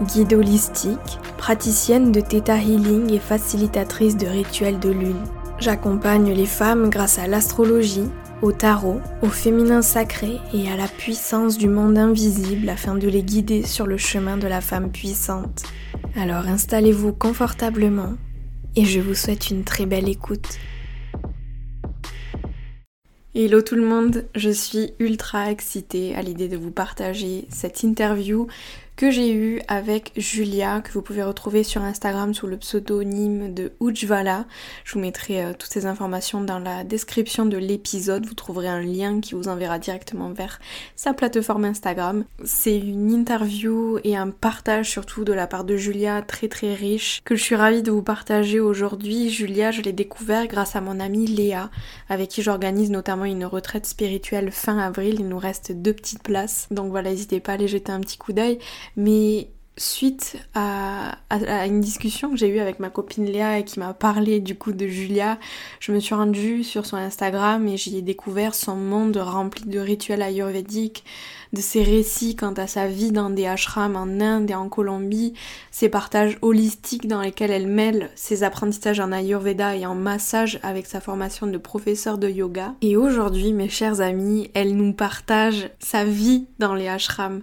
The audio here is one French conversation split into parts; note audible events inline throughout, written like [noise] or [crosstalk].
guide holistique, praticienne de Theta Healing et facilitatrice de rituels de lune. J'accompagne les femmes grâce à l'astrologie, au tarot, au féminin sacré et à la puissance du monde invisible afin de les guider sur le chemin de la femme puissante. Alors installez-vous confortablement et je vous souhaite une très belle écoute. Hello tout le monde, je suis ultra excitée à l'idée de vous partager cette interview que j'ai eu avec Julia, que vous pouvez retrouver sur Instagram sous le pseudonyme de Ujvala. Je vous mettrai euh, toutes ces informations dans la description de l'épisode. Vous trouverez un lien qui vous enverra directement vers sa plateforme Instagram. C'est une interview et un partage surtout de la part de Julia très très riche que je suis ravie de vous partager aujourd'hui. Julia, je l'ai découvert grâce à mon amie Léa, avec qui j'organise notamment une retraite spirituelle fin avril. Il nous reste deux petites places. Donc voilà, n'hésitez pas à aller jeter un petit coup d'œil. Mais suite à, une discussion que j'ai eue avec ma copine Léa et qui m'a parlé du coup de Julia, je me suis rendue sur son Instagram et j'y ai découvert son monde rempli de rituels ayurvédiques, de ses récits quant à sa vie dans des ashrams en Inde et en Colombie, ses partages holistiques dans lesquels elle mêle ses apprentissages en ayurveda et en massage avec sa formation de professeur de yoga. Et aujourd'hui, mes chers amis, elle nous partage sa vie dans les ashrams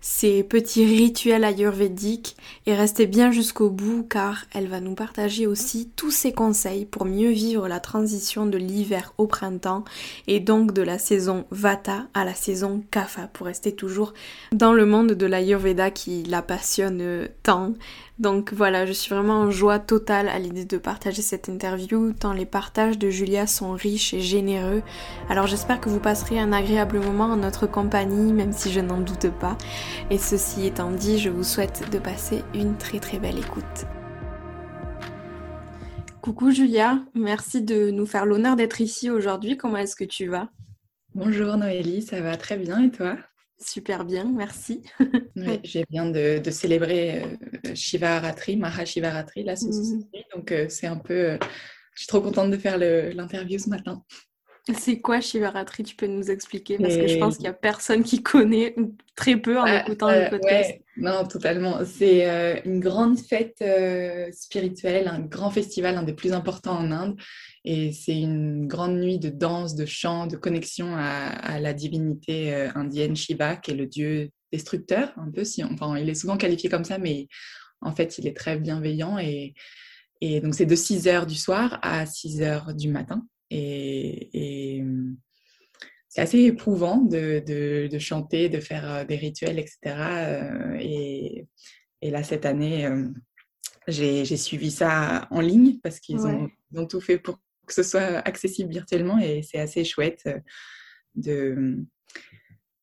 ses petits rituels ayurvédiques et restez bien jusqu'au bout car elle va nous partager aussi tous ses conseils pour mieux vivre la transition de l'hiver au printemps et donc de la saison Vata à la saison Kapha rester toujours dans le monde de l'ayurveda qui la passionne tant. Donc voilà, je suis vraiment en joie totale à l'idée de partager cette interview, tant les partages de Julia sont riches et généreux. Alors j'espère que vous passerez un agréable moment en notre compagnie, même si je n'en doute pas. Et ceci étant dit, je vous souhaite de passer une très très belle écoute. Coucou Julia, merci de nous faire l'honneur d'être ici aujourd'hui. Comment est-ce que tu vas? Bonjour Noélie, ça va très bien et toi? Super bien, merci. oui, j'ai bien de, célébrer euh, Shivaratri, Mahashivaratri, là, ce, mmh. Donc, euh, c'est un peu. Euh, je suis trop contente de faire l'interview ce matin. C'est quoi Shivaratri? Tu peux nous expliquer? Parce que je pense qu'il n'y a personne qui connaît, ou très peu en bah, écoutant le podcast. non, totalement. C'est une grande fête spirituelle, un grand festival, un des plus importants en Inde. Et c'est une grande nuit de danse, de chant, de connexion à, la divinité euh, indienne Shiva, qui est le dieu destructeur, un peu. Si, enfin, il est souvent qualifié comme ça, mais en fait, il est très bienveillant. Et, et donc, c'est de 6 heures du soir à 6 heures du matin. Et, c'est assez éprouvant de, de, chanter, de faire euh, des rituels, etc. Euh, et, et là, cette année, j'ai suivi ça en ligne parce qu'ils ont, ont, tout fait pour que ce soit accessible virtuellement et c'est assez chouette euh, de,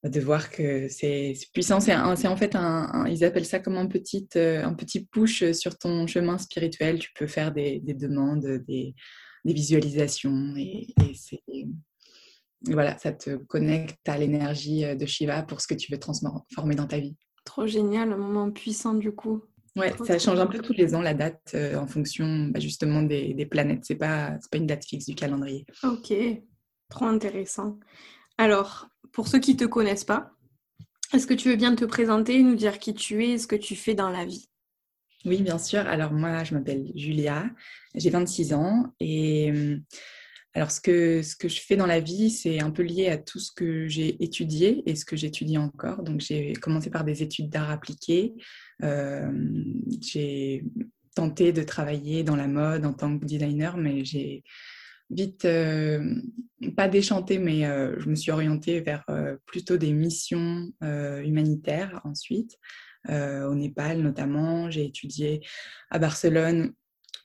de voir que c'est puissant. C'est en fait un, ils appellent ça comme un petit, euh, un petit push sur ton chemin spirituel. Tu peux faire des, demandes, des, visualisations et, voilà, ça te connecte à l'énergie de Shiva pour ce que tu veux transformer dans ta vie. Trop génial, un moment puissant du coup. Ouais, ça change un peu tous les ans la date euh, en fonction bah, justement des, des planètes. C'est pas pas une date fixe du calendrier. Ok, trop intéressant. Alors, pour ceux qui te connaissent pas, est-ce que tu veux bien te présenter, nous dire qui tu es, ce que tu fais dans la vie? Oui, bien sûr. Alors moi, je m'appelle Julia, j'ai 26 ans et hum, alors, ce que, ce que je fais dans la vie, c'est un peu lié à tout ce que j'ai étudié et ce que j'étudie encore. Donc, j'ai commencé par des études d'art appliqué. Euh, j'ai tenté de travailler dans la mode en tant que designer, mais j'ai vite, euh, pas déchanté, mais euh, je me suis orientée vers plutôt des missions humanitaires ensuite. au Népal notamment, j'ai étudié à Barcelone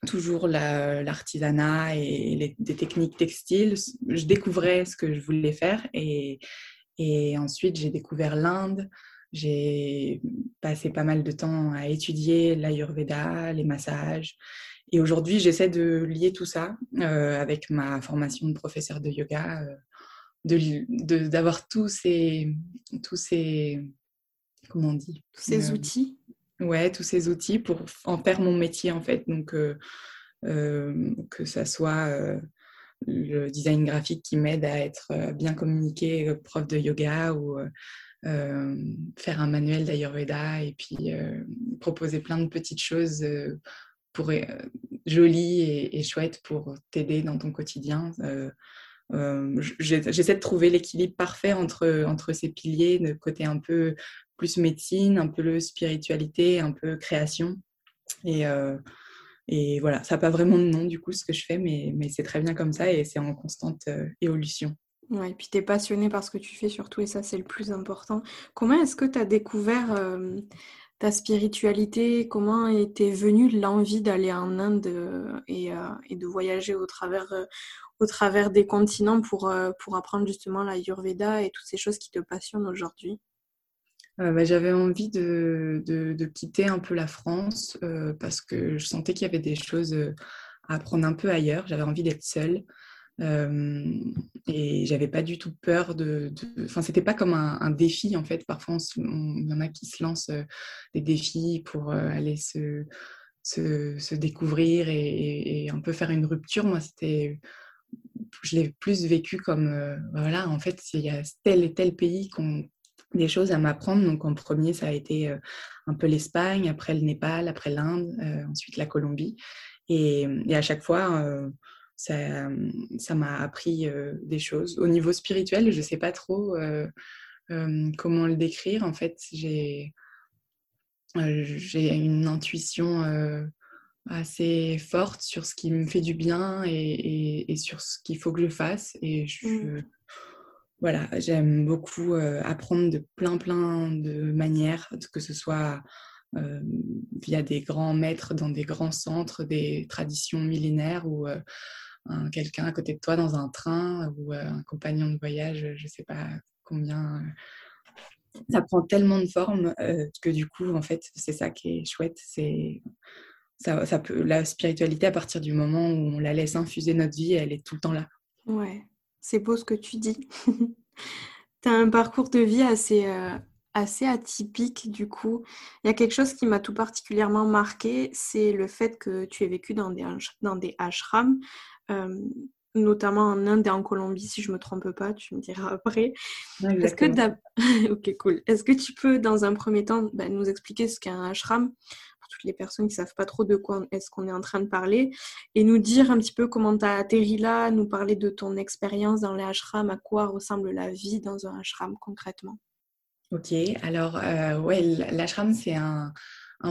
toujours l'artisanat et les, des techniques textiles. Je découvrais ce que je voulais faire et, et ensuite j'ai découvert l'Inde j'ai passé pas mal de temps à étudier l'Ayurveda, les massages. Et aujourd'hui, j'essaie de lier tout ça avec ma formation de professeur de yoga, d'avoir tous ces, tous ces, comment on dit Tous ces outils Ouais, tous ces outils pour en faire mon métier en fait. Donc, que ça soit le design graphique qui m'aide à être bien communiqué, prof de yoga ou faire un manuel d'Ayurveda et puis proposer plein de petites choses pour, jolies et, et, chouettes pour t'aider dans ton quotidien. J'essaie de trouver l'équilibre parfait entre, entre ces piliers, de côté un peu plus médecine, un peu spiritualité, un peu création. Et, et voilà, ça n'a pas vraiment de nom du coup ce que je fais, mais, mais c'est très bien comme ça et c'est en constante évolution. Ouais, et puis tu es passionné par ce que tu fais surtout, et ça c'est le plus important. Comment est-ce que tu as découvert ta spiritualité? Comment était venue l'envie d'aller en Inde et, et, de voyager au travers, au travers des continents pour, pour apprendre justement la Yurveda et toutes ces choses qui te passionnent aujourd'hui? euh, bah, j'avais envie de, de, quitter un peu la France euh, parce que je sentais qu'il y avait des choses euh, à apprendre un peu ailleurs. J'avais envie d'être seule. et j'avais pas du tout peur de. Enfin, c'était pas comme un, défi en fait. Parfois, il y en a qui se lancent des défis pour aller se, se, se découvrir et, et, un peu faire une rupture. Moi, c'était. Je l'ai plus vécu comme voilà, en fait, il y a tel et tel pays qu'on des choses à m'apprendre. Donc en premier, ça a été euh, un peu l'Espagne, après le Népal, après l'Inde, euh, ensuite la Colombie. Et, à chaque fois, euh, ça, m'a appris des choses. Au niveau spirituel, je ne sais pas trop comment le décrire. En fait, j'ai une intuition assez forte sur ce qui me fait du bien et, et, sur ce qu'il faut que je fasse. Et je, mmh voilà, j'aime beaucoup apprendre de plein plein de manières, que ce soit via des grands maîtres dans des grands centres, des traditions millénaires ou quelqu'un à côté de toi dans un train ou un compagnon de voyage, je ne sais pas combien. Ça prend tellement de formes que du coup, en fait, c'est ça qui est chouette. C'est ça, ça peut, la spiritualité, à partir du moment où on la laisse infuser notre vie, elle est tout le temps là. Ouais, c'est beau ce que tu dis. [laughs] tu as un parcours de vie assez, euh, assez atypique du coup. Il y a quelque chose qui m'a tout particulièrement marqué, c'est le fait que tu aies vécu dans des, dans des ashrams, euh, notamment en Inde et en Colombie, si je ne me trompe pas, tu me diras [laughs] après. Est-ce que [laughs] ok, cool. Est-ce que tu peux, dans un premier temps, bah, nous expliquer ce qu'est un ashram? Toutes les personnes qui ne savent pas trop de quoi est-ce qu'on est en train de parler, et nous dire un petit peu comment tu as atterri là, nous parler de ton expérience dans les ashrams, à quoi ressemble la vie dans un ashram concrètement. Ok, alors euh, ouais, l'ashram c'est un,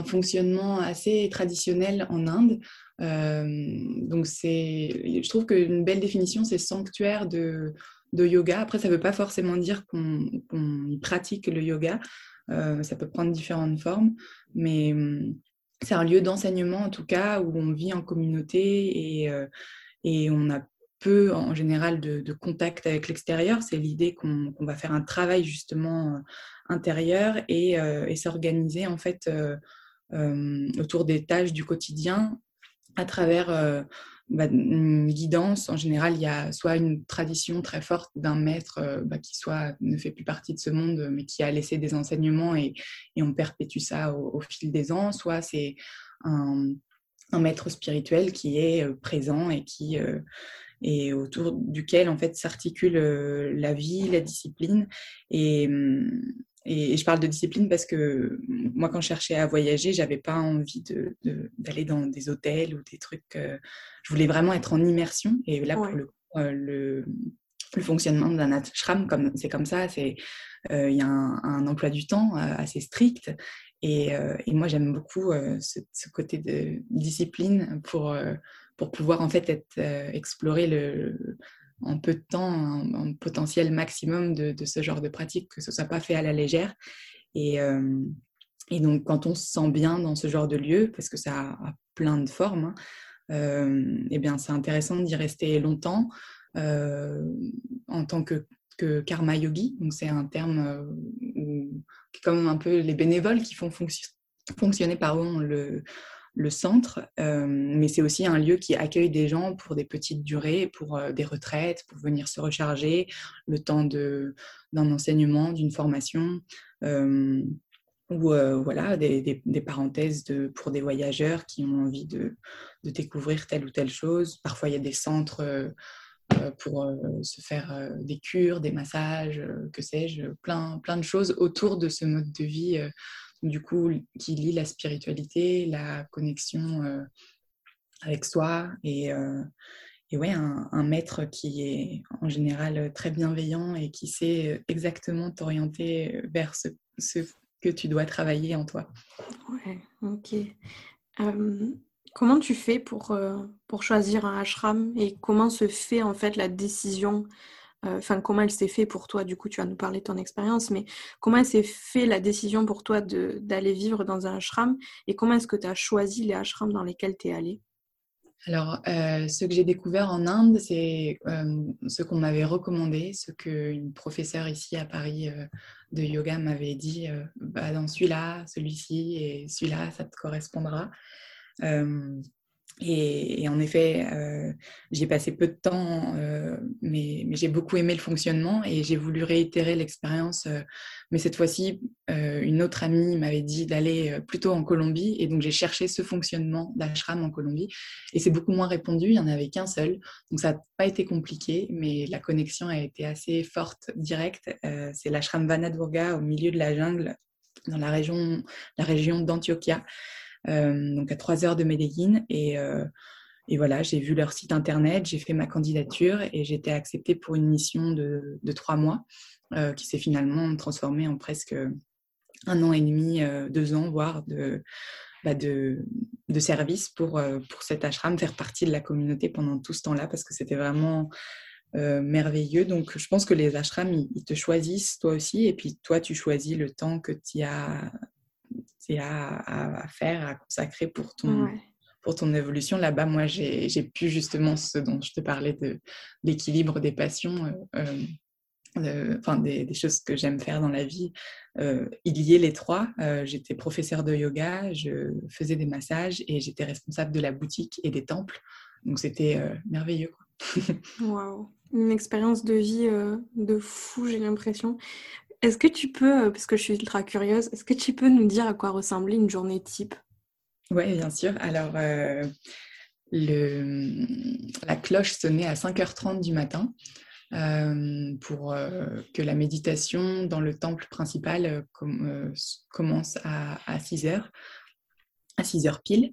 fonctionnement assez traditionnel en Inde. Euh, donc c'est, je trouve qu'une belle définition c'est sanctuaire de, de yoga. Après, ça ne veut pas forcément dire qu'on pratique le yoga. Euh, ça peut prendre différentes formes, mais c'est un lieu d'enseignement en tout cas où on vit en communauté et, euh, on a peu en général de, contact avec l'extérieur. C'est l'idée qu'on va faire un travail justement euh, intérieur euh, et s'organiser en fait autour des tâches du quotidien à travers bah, guidance, en général, il y a soit une tradition très forte d'un maître euh, bah, qui soit ne fait plus partie de ce monde, mais qui a laissé des enseignements et, on perpétue ça au, fil des ans, soit c'est un, maître spirituel qui est euh, présent et qui euh, autour duquel en fait s'articule la vie, la discipline. Et, et, je parle de discipline parce que moi, quand je cherchais à voyager, j'avais pas envie d'aller dans des hôtels ou des trucs. Euh, je voulais vraiment être en immersion. Et là, pour le, euh, le, le, fonctionnement d'un ashram, comme c'est comme ça, c'est euh, il y a un, emploi du temps assez strict. Et, et moi, j'aime beaucoup ce, ce, côté de discipline pour pour pouvoir en fait être explorer le en peu de temps un, potentiel maximum de, ce genre de pratique, que ce soit pas fait à la légère. Et, euh, et, donc, quand on se sent bien dans ce genre de lieu, parce que ça a, plein de formes, hein, euh, eh bien, c'est intéressant d'y rester longtemps euh, en tant que que karma yogi. Donc c'est un terme comme un peu les bénévoles qui font fonctionner pardon, le, le centre, mais c'est aussi un lieu qui accueille des gens pour des petites durées, pour des retraites, pour venir se recharger, le temps d'un enseignement, d'une formation, ou voilà, des, parenthèses de, pour des voyageurs qui ont envie de, découvrir telle ou telle chose. Parfois, il y a des centres pour se faire des cures, des massages, que sais-je, plein, plein de choses autour de ce mode de vie du coup, qui lie la spiritualité, la connexion euh, avec soi et, euh, ouais, un, maître qui est en général très bienveillant et qui sait exactement t'orienter vers ce, que tu dois travailler en toi. Ok. comment tu fais pour, euh, pour choisir un ashram et comment se fait en fait la décision euh, enfin comment elle s'est fait pour toi Du coup, tu vas nous parler de ton expérience, mais comment s'est fait la décision pour toi d'aller vivre dans un ashram et comment est-ce que tu as choisi les ashrams dans lesquels tu es allé alors, euh, ce que j'ai découvert en Inde, c'est euh, ce qu'on m'avait recommandé, ce qu'une professeure ici à Paris de yoga m'avait dit, bah, dans celui-là, celui-ci et celui-là, ça te correspondra. Et, en effet, euh, j'ai passé peu de temps, euh, mais, j'ai beaucoup aimé le fonctionnement et j'ai voulu réitérer l'expérience. Euh, mais cette fois-ci, une autre amie m'avait dit d'aller plutôt en Colombie et donc j'ai cherché ce fonctionnement d'ashram en Colombie et c'est beaucoup moins répandu. Il n'y en avait qu'un seul, donc ça n'a pas été compliqué, mais la connexion a été assez forte, directe. c'est l'ashram Vanadurga au milieu de la jungle, dans la région, la région d'Antioquia. Euh, donc à 3 heures de Medellin. Et, euh, et voilà, j'ai vu leur site internet, j'ai fait ma candidature et j'ai été acceptée pour une mission de, de trois mois euh, qui s'est finalement transformée en presque un an et demi, deux ans, voire de, bah de, service pour, pour cet ashram, faire partie de la communauté pendant tout ce temps-là parce que c'était vraiment merveilleux. Donc je pense que les ashrams, ils, te choisissent toi aussi et puis toi, tu choisis le temps que tu as à, à, faire, à consacrer pour ton, pour ton évolution. Là-bas, moi, j'ai pu justement ce dont je te parlais de l'équilibre des passions. Euh, euh, enfin des, choses que j'aime faire dans la vie, euh, il y les trois. Euh, j'étais professeur de yoga, je faisais des massages et j'étais responsable de la boutique et des temples. Donc c'était merveilleux. [laughs] Waouh, une expérience de vie de fou, j'ai l'impression. Est-ce que tu peux, euh, parce que je suis ultra curieuse, est-ce que tu peux nous dire à quoi ressemblait une journée type? Oui, bien sûr. Alors, euh, le, la cloche sonnait à 5h30 du matin euh, pour que la méditation dans le temple principal commence à, à 6h, à 6h pile.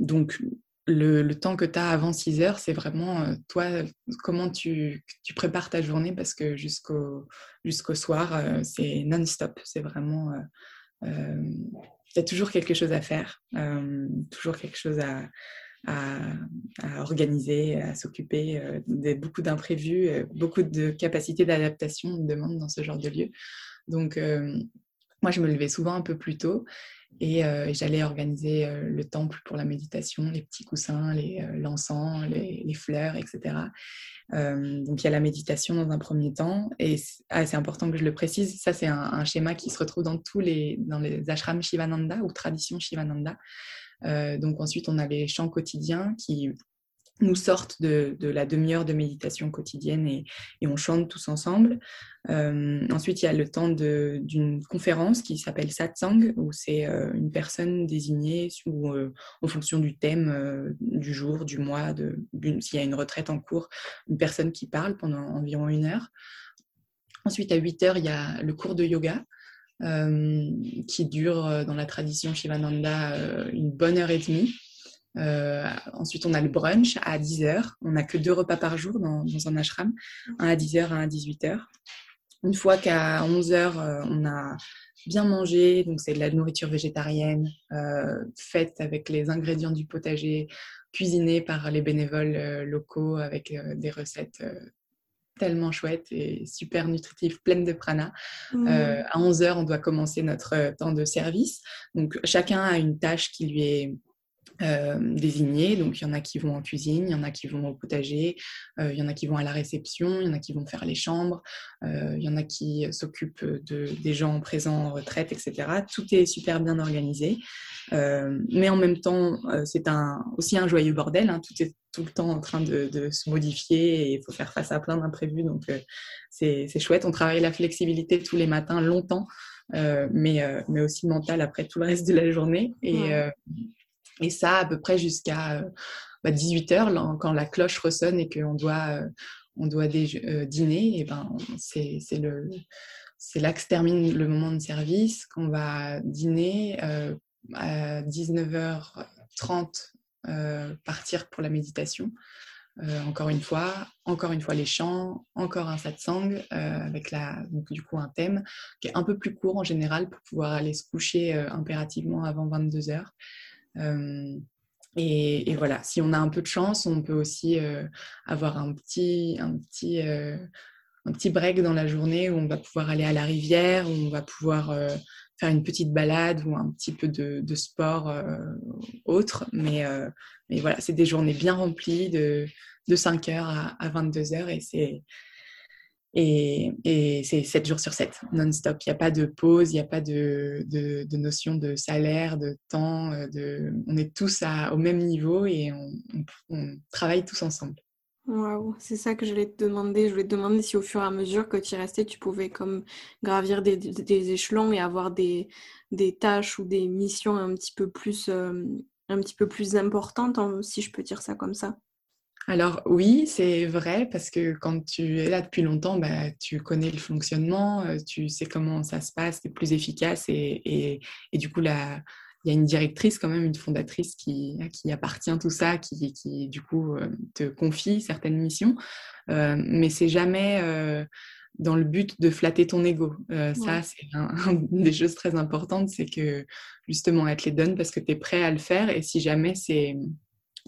donc, le, temps que tu as avant 6 heures, c'est vraiment euh, toi, comment tu, prépares ta journée parce que jusqu'au soir, euh, c'est non-stop. C'est vraiment. il y a toujours quelque chose à faire, euh, toujours quelque chose à, à, organiser, à s'occuper, beaucoup d'imprévus, beaucoup de capacités d'adaptation on demande dans ce genre de lieu. Donc, moi, je me levais souvent un peu plus tôt euh, et j'allais organiser euh, le temple pour la méditation, les petits coussins, euh, l'encens, les, les, fleurs, etc. donc il y a la méditation dans un premier temps. Et ah, c'est important que je le précise, ça c'est un, schéma qui se retrouve dans tous les, dans les ashrams Shivananda ou traditions Shivananda. donc ensuite on a les chants quotidiens qui nous sortent de, la demi-heure de méditation quotidienne et, on chante tous ensemble. Euh, ensuite, il y a le temps d'une conférence qui s'appelle Satsang, où c'est euh, une personne désignée euh, en fonction du thème du jour, du mois, s'il y a une retraite en cours, une personne qui parle pendant environ une heure. Ensuite, à 8 heures, il y a le cours de yoga. qui dure dans la tradition Shivananda une bonne heure et demie. Euh, ensuite, on a le brunch à 10h. On n'a que deux repas par jour dans, un ashram, un à 10h, un à 18h. Une fois qu'à 11h, euh, on a bien mangé, donc c'est de la nourriture végétarienne, euh, faite avec les ingrédients du potager, cuisinée par les bénévoles locaux avec des recettes tellement chouettes et super nutritives, pleines de prana. Mmh. à 11h, on doit commencer notre temps de service. Donc, chacun a une tâche qui lui est euh, désignés. Donc, il y en a qui vont en cuisine, il y en a qui vont au potager, euh, il y en a qui vont à la réception, il y en a qui vont faire les chambres, euh, il y en a qui s'occupent de, des gens présents en retraite, etc. Tout est super bien organisé. mais en même temps, c'est un, aussi un joyeux bordel. Hein. Tout est tout le temps en train de, de se modifier et il faut faire face à plein d'imprévus. Donc, c'est chouette. On travaille la flexibilité tous les matins longtemps. mais, mais aussi mental après tout le reste de la journée. Et, et ça, à peu près jusqu'à 18 euh, bah, heures, quand la cloche ressonne et qu'on doit, euh, on doit euh, dîner, et ben, c'est le c'est là que se termine le moment de service, qu'on va dîner à 19h30, partir pour la méditation. encore une fois, encore une fois les chants, encore un satsang avec la, du coup un thème qui est un peu plus court en général pour pouvoir aller se coucher impérativement avant 22 heures. Euh, et, voilà, si on a un peu de chance, on peut aussi euh, avoir un petit, un, petit, euh, un petit break dans la journée où on va pouvoir aller à la rivière, où on va pouvoir faire une petite balade ou un petit peu de, sport autre. Mais, mais voilà, c'est des journées bien remplies de, de 5h à, à 22h et c'est et, c'est 7 jours sur 7, non-stop. Il n'y a pas de pause, il n'y a pas de, notion de salaire, de temps. Euh. On est tous au même niveau et on, travaille tous ensemble. Waouh, c'est ça que je voulais te demander. Je voulais te demander si au fur et à mesure que tu y restais, tu pouvais comme gravir des, échelons et avoir des, tâches ou des missions un petit peu plus, euh, un petit peu plus importantes, si je peux dire ça comme ça. Alors oui, c'est vrai, parce que quand tu es là depuis longtemps, bah, tu connais le fonctionnement, euh, tu sais comment ça se passe, c'est plus efficace et, du coup, il y a une directrice quand même, une fondatrice qui, qui appartient tout ça, qui, qui du coup euh, te confie certaines missions, euh, mais c'est jamais dans le but de flatter ton ego. Ça, c'est une [laughs] des choses très importantes, c'est que justement, elle te les donne parce que tu es prêt à le faire et si jamais c'est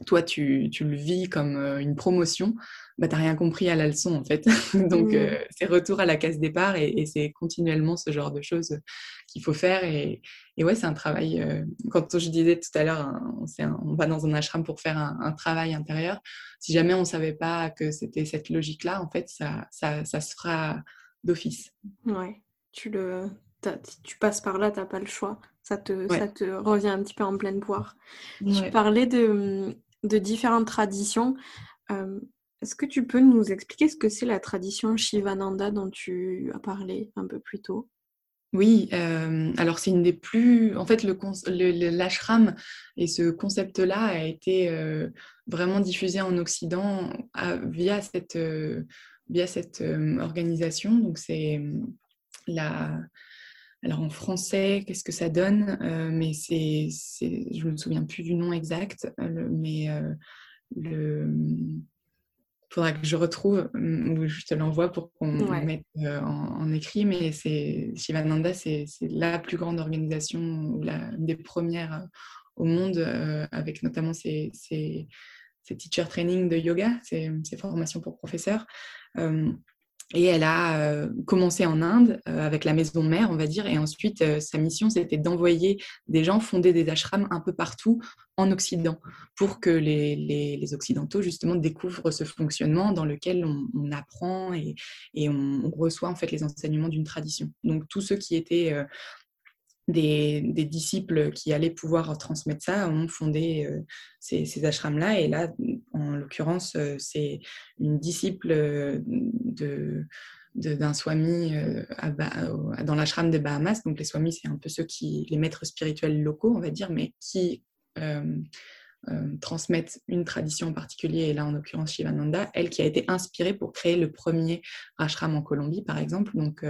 toi, tu, le vis comme euh, une promotion, bah, tu n'as rien compris à la leçon, en fait. [laughs] Donc, mmh. euh, c'est retour à la case départ et, c'est continuellement ce genre de choses qu'il faut faire. Et, ouais, c'est un travail. Euh, quand je disais tout à l'heure, on, va dans un ashram pour faire un, travail intérieur. Si jamais on ne savait pas que c'était cette logique-là, en fait, ça, ça, se fera d'office. Ouais, tu, le, tu passes par là, tu n'as pas le choix. Ça te, ça te revient un petit peu en pleine poire. Tu parlais de, de différentes traditions. Euh, est-ce que tu peux nous expliquer ce que c'est la tradition Shivananda dont tu as parlé un peu plus tôt? Oui, euh, alors c'est une des plus... En fait, l'ashram et ce concept-là a été euh, vraiment diffusé en Occident via cette, via cette organisation. Donc c'est la, alors en français, qu'est-ce que ça donne? Euh, Mais c'est, je ne me souviens plus du nom exact, euh, mais euh, le faudra que je retrouve ou je te l'envoie pour qu'on le mette en, écrit. Mais c'est Shivananda, c'est, la plus grande organisation ou la des premières au monde, avec notamment ses, ses, teacher training de yoga, ses, formations pour professeurs. Et elle a euh, commencé en Inde euh, avec la maison mère, on va dire, et ensuite euh, sa mission c'était d'envoyer des gens fonder des ashrams un peu partout en Occident pour que les, Occidentaux justement découvrent ce fonctionnement dans lequel on, apprend et, et on, reçoit en fait les enseignements d'une tradition. Donc tous ceux qui étaient des, disciples qui allaient pouvoir transmettre ça ont fondé euh, ces, ashrams-là. Et là, en l'occurrence, euh, c'est une disciple euh, de d'un swami dans l'ashram des Bahamas. Donc les swamis, c'est un peu ceux qui, les maîtres spirituels locaux, on va dire, mais qui transmettent une tradition en particulier, et là en l'occurrence Shivananda, elle qui a été inspirée pour créer le premier ashram en Colombie, par exemple. Donc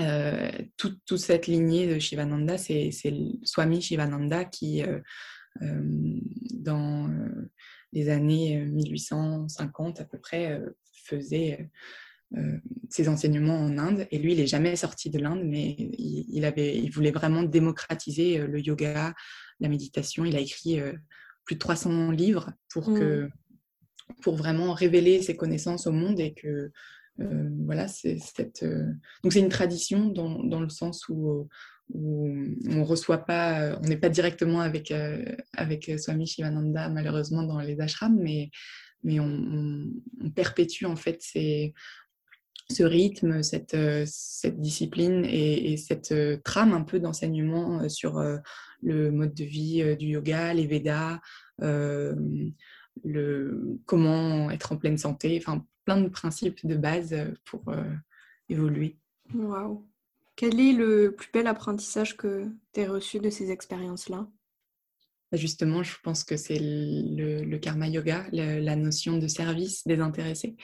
euh, toute, cette lignée de Shivananda, c'est Swami Shivananda qui, euh, euh, dans les années 1850 à peu près, faisait ses enseignements en Inde. Et lui, il n'est jamais sorti de l'Inde, mais il, avait, il voulait vraiment démocratiser le yoga, la méditation. Il a écrit plus de 300 livres pour, que, mmh. pour vraiment révéler ses connaissances au monde et que voilà, c'est cette. Euh, donc c'est une tradition dans, dans, le sens où où on reçoit pas, on n'est pas directement avec, avec Swami Shivananda malheureusement dans les ashrams, mais, mais on, perpétue en fait ce rythme, cette, cette discipline et, cette trame un peu d'enseignement sur le mode de vie du yoga, les Védas, le, comment être en pleine santé, enfin plein de principes de base pour évoluer. Waouh quel est le plus bel apprentissage que tu as reçu de ces expériences-là? Bah, Justement, je pense que c'est le, karma yoga, la notion de service désintéressé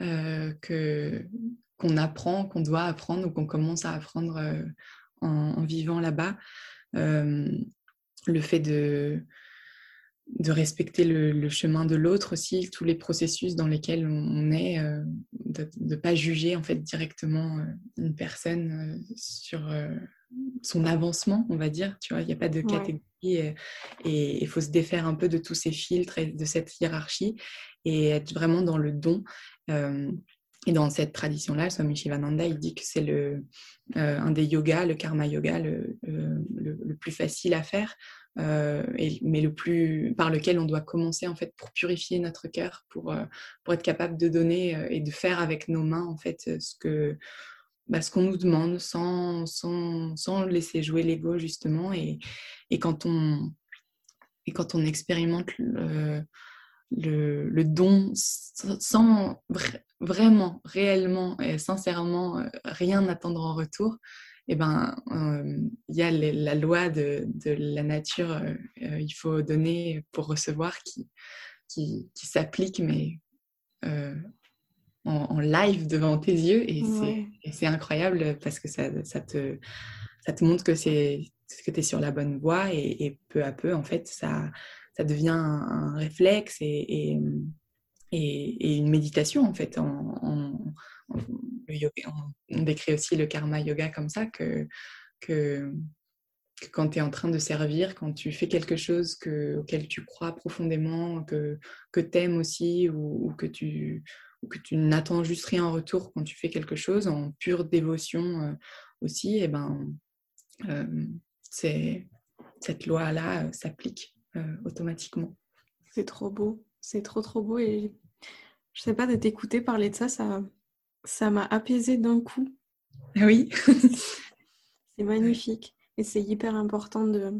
euh, que qu'on apprend, qu'on doit apprendre ou qu'on commence à apprendre euh, en, vivant là-bas. Euh, le fait de de respecter le, chemin de l'autre aussi, tous les processus dans lesquels on est, euh, de ne pas juger en fait directement euh, une personne euh, sur son avancement, on va dire. Tu vois, il n'y a pas de catégorie et il faut se défaire un peu de tous ces filtres et de cette hiérarchie et être vraiment dans le don. et dans cette tradition-là, Swami Shivananda, il dit que c'est le un des yogas, le karma yoga, le, le, plus facile à faire euh, mais le plus par lequel on doit commencer en fait pour purifier notre cœur, pour, euh, pour être capable de donner euh, et de faire avec nos mains en fait ce que bah, ce qu'on nous demande sans, sans, sans laisser jouer l'ego justement. Et, et, quand on et quand on expérimente le, don sans vraiment réellement et sincèrement rien attendre en retour eh ben, euh, il y a la loi de, la nature, euh, euh, il faut donner pour recevoir, qui, qui, s'applique, mais en, live devant tes yeux. Et c'est incroyable parce que ça, ça, te, ça te montre que, que tu es sur la bonne voie et, peu à peu, en fait, ça, ça devient un, réflexe et, et, une méditation, en fait, en on, décrit aussi le karma yoga comme ça, que, que, quand tu es en train de servir, quand tu fais quelque chose que, auquel tu crois profondément, que, que tu aimes aussi, ou, que tu, que tu n'attends juste rien en retour quand tu fais quelque chose, en pure dévotion euh, aussi, et eh ben, euh, cette loi-là euh, s'applique automatiquement. C'est trop beau, c'est trop trop beau et je sais pas de t'écouter parler de ça, ça, ça m'a apaisé d'un coup. Oui. [laughs] c'est magnifique. Et c'est hyper important de,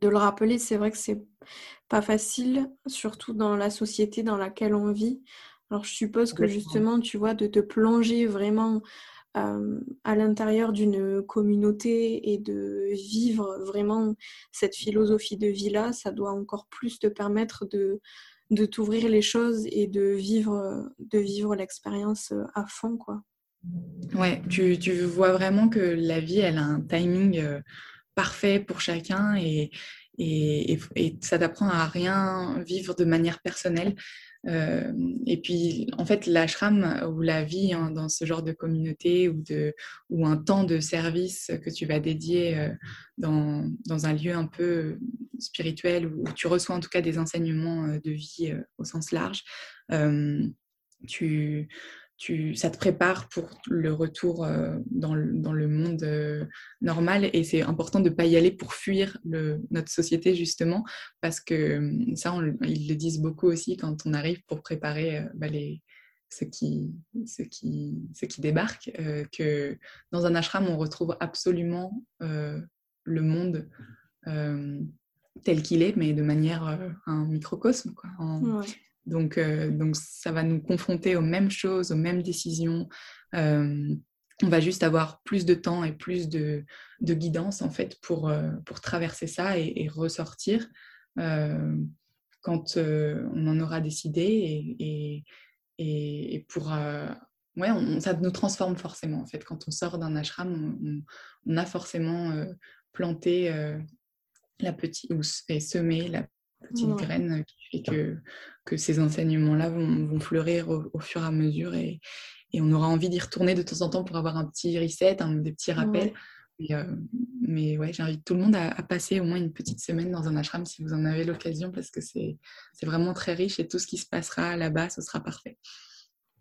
de le rappeler. C'est vrai que c'est pas facile, surtout dans la société dans laquelle on vit. Alors je suppose que justement, tu vois, de te plonger vraiment euh, à l'intérieur d'une communauté et de vivre vraiment cette philosophie de vie-là, ça doit encore plus te permettre de, de t'ouvrir les choses et de vivre, de vivre l'expérience à fond, quoi. Ouais, tu, tu, vois vraiment que la vie, elle a un timing euh, parfait pour chacun et, et, et, ça t'apprend à rien vivre de manière personnelle. Euh, et puis, en fait, l'ashram ou la vie hein, dans ce genre de communauté ou, de, ou un temps de service que tu vas dédier euh, dans, dans, un lieu un peu spirituel où tu reçois en tout cas des enseignements euh, de vie au sens large, tu, ça te prépare pour le retour euh, dans, le, monde euh, normal. Et c'est important de ne pas y aller pour fuir notre société justement parce que hum, ça, ils le disent beaucoup aussi quand on arrive pour préparer euh, bah, les, ceux, qui, débarquent, que dans un ashram, on retrouve absolument le monde tel qu'il est, mais de manière un microcosme, quoi, donc, euh, donc, ça va nous confronter aux mêmes choses, aux mêmes décisions. Euh, on va juste avoir plus de temps et plus de, guidance en fait pour, euh, pour traverser ça et, ressortir quand on en aura décidé et, et, pour ouais, ça nous transforme forcément en fait quand on sort d'un ashram on, a forcément planté la petite ou semé la petite graine qui fait que, que ces enseignements-là vont, fleurir au, fur et à mesure et, et on aura envie d'y retourner de temps en temps pour avoir un petit reset, un, des petits rappels. Euh, mais ouais, j'invite tout le monde à, passer au moins une petite semaine dans un ashram si vous en avez l'occasion parce que c'est vraiment très riche et tout ce qui se passera là-bas, ce sera parfait.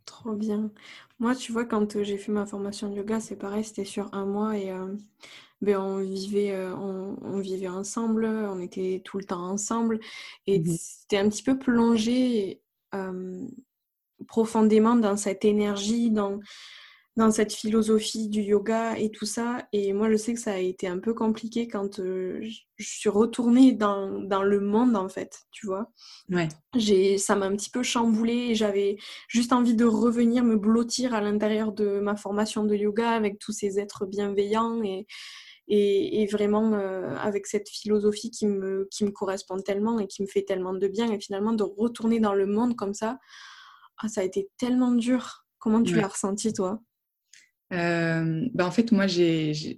Trop bien. Moi, tu vois, quand euh, j'ai fait ma formation de yoga, c'est pareil, c'était sur un mois et euh, ben, on, vivait, on, vivait ensemble, on était tout le temps ensemble. Et mmh c'était un petit peu plongé profondément dans cette énergie, dans, dans cette philosophie du yoga et tout ça. Et moi, je sais que ça a été un peu compliqué quand euh, je suis retournée dans, dans, le monde, en fait, tu vois. Ouais. Ça m'a un petit peu chamboulée et j'avais juste envie de revenir me blottir à l'intérieur de ma formation de yoga avec tous ces êtres bienveillants et, et, vraiment euh, avec cette philosophie qui me, qui me correspond tellement et qui me fait tellement de bien. Et finalement, de retourner dans le monde comme ça, ah, ça a été tellement dur. Comment tu l'as ressenti, toi? Euh, bah en fait, moi, j'ai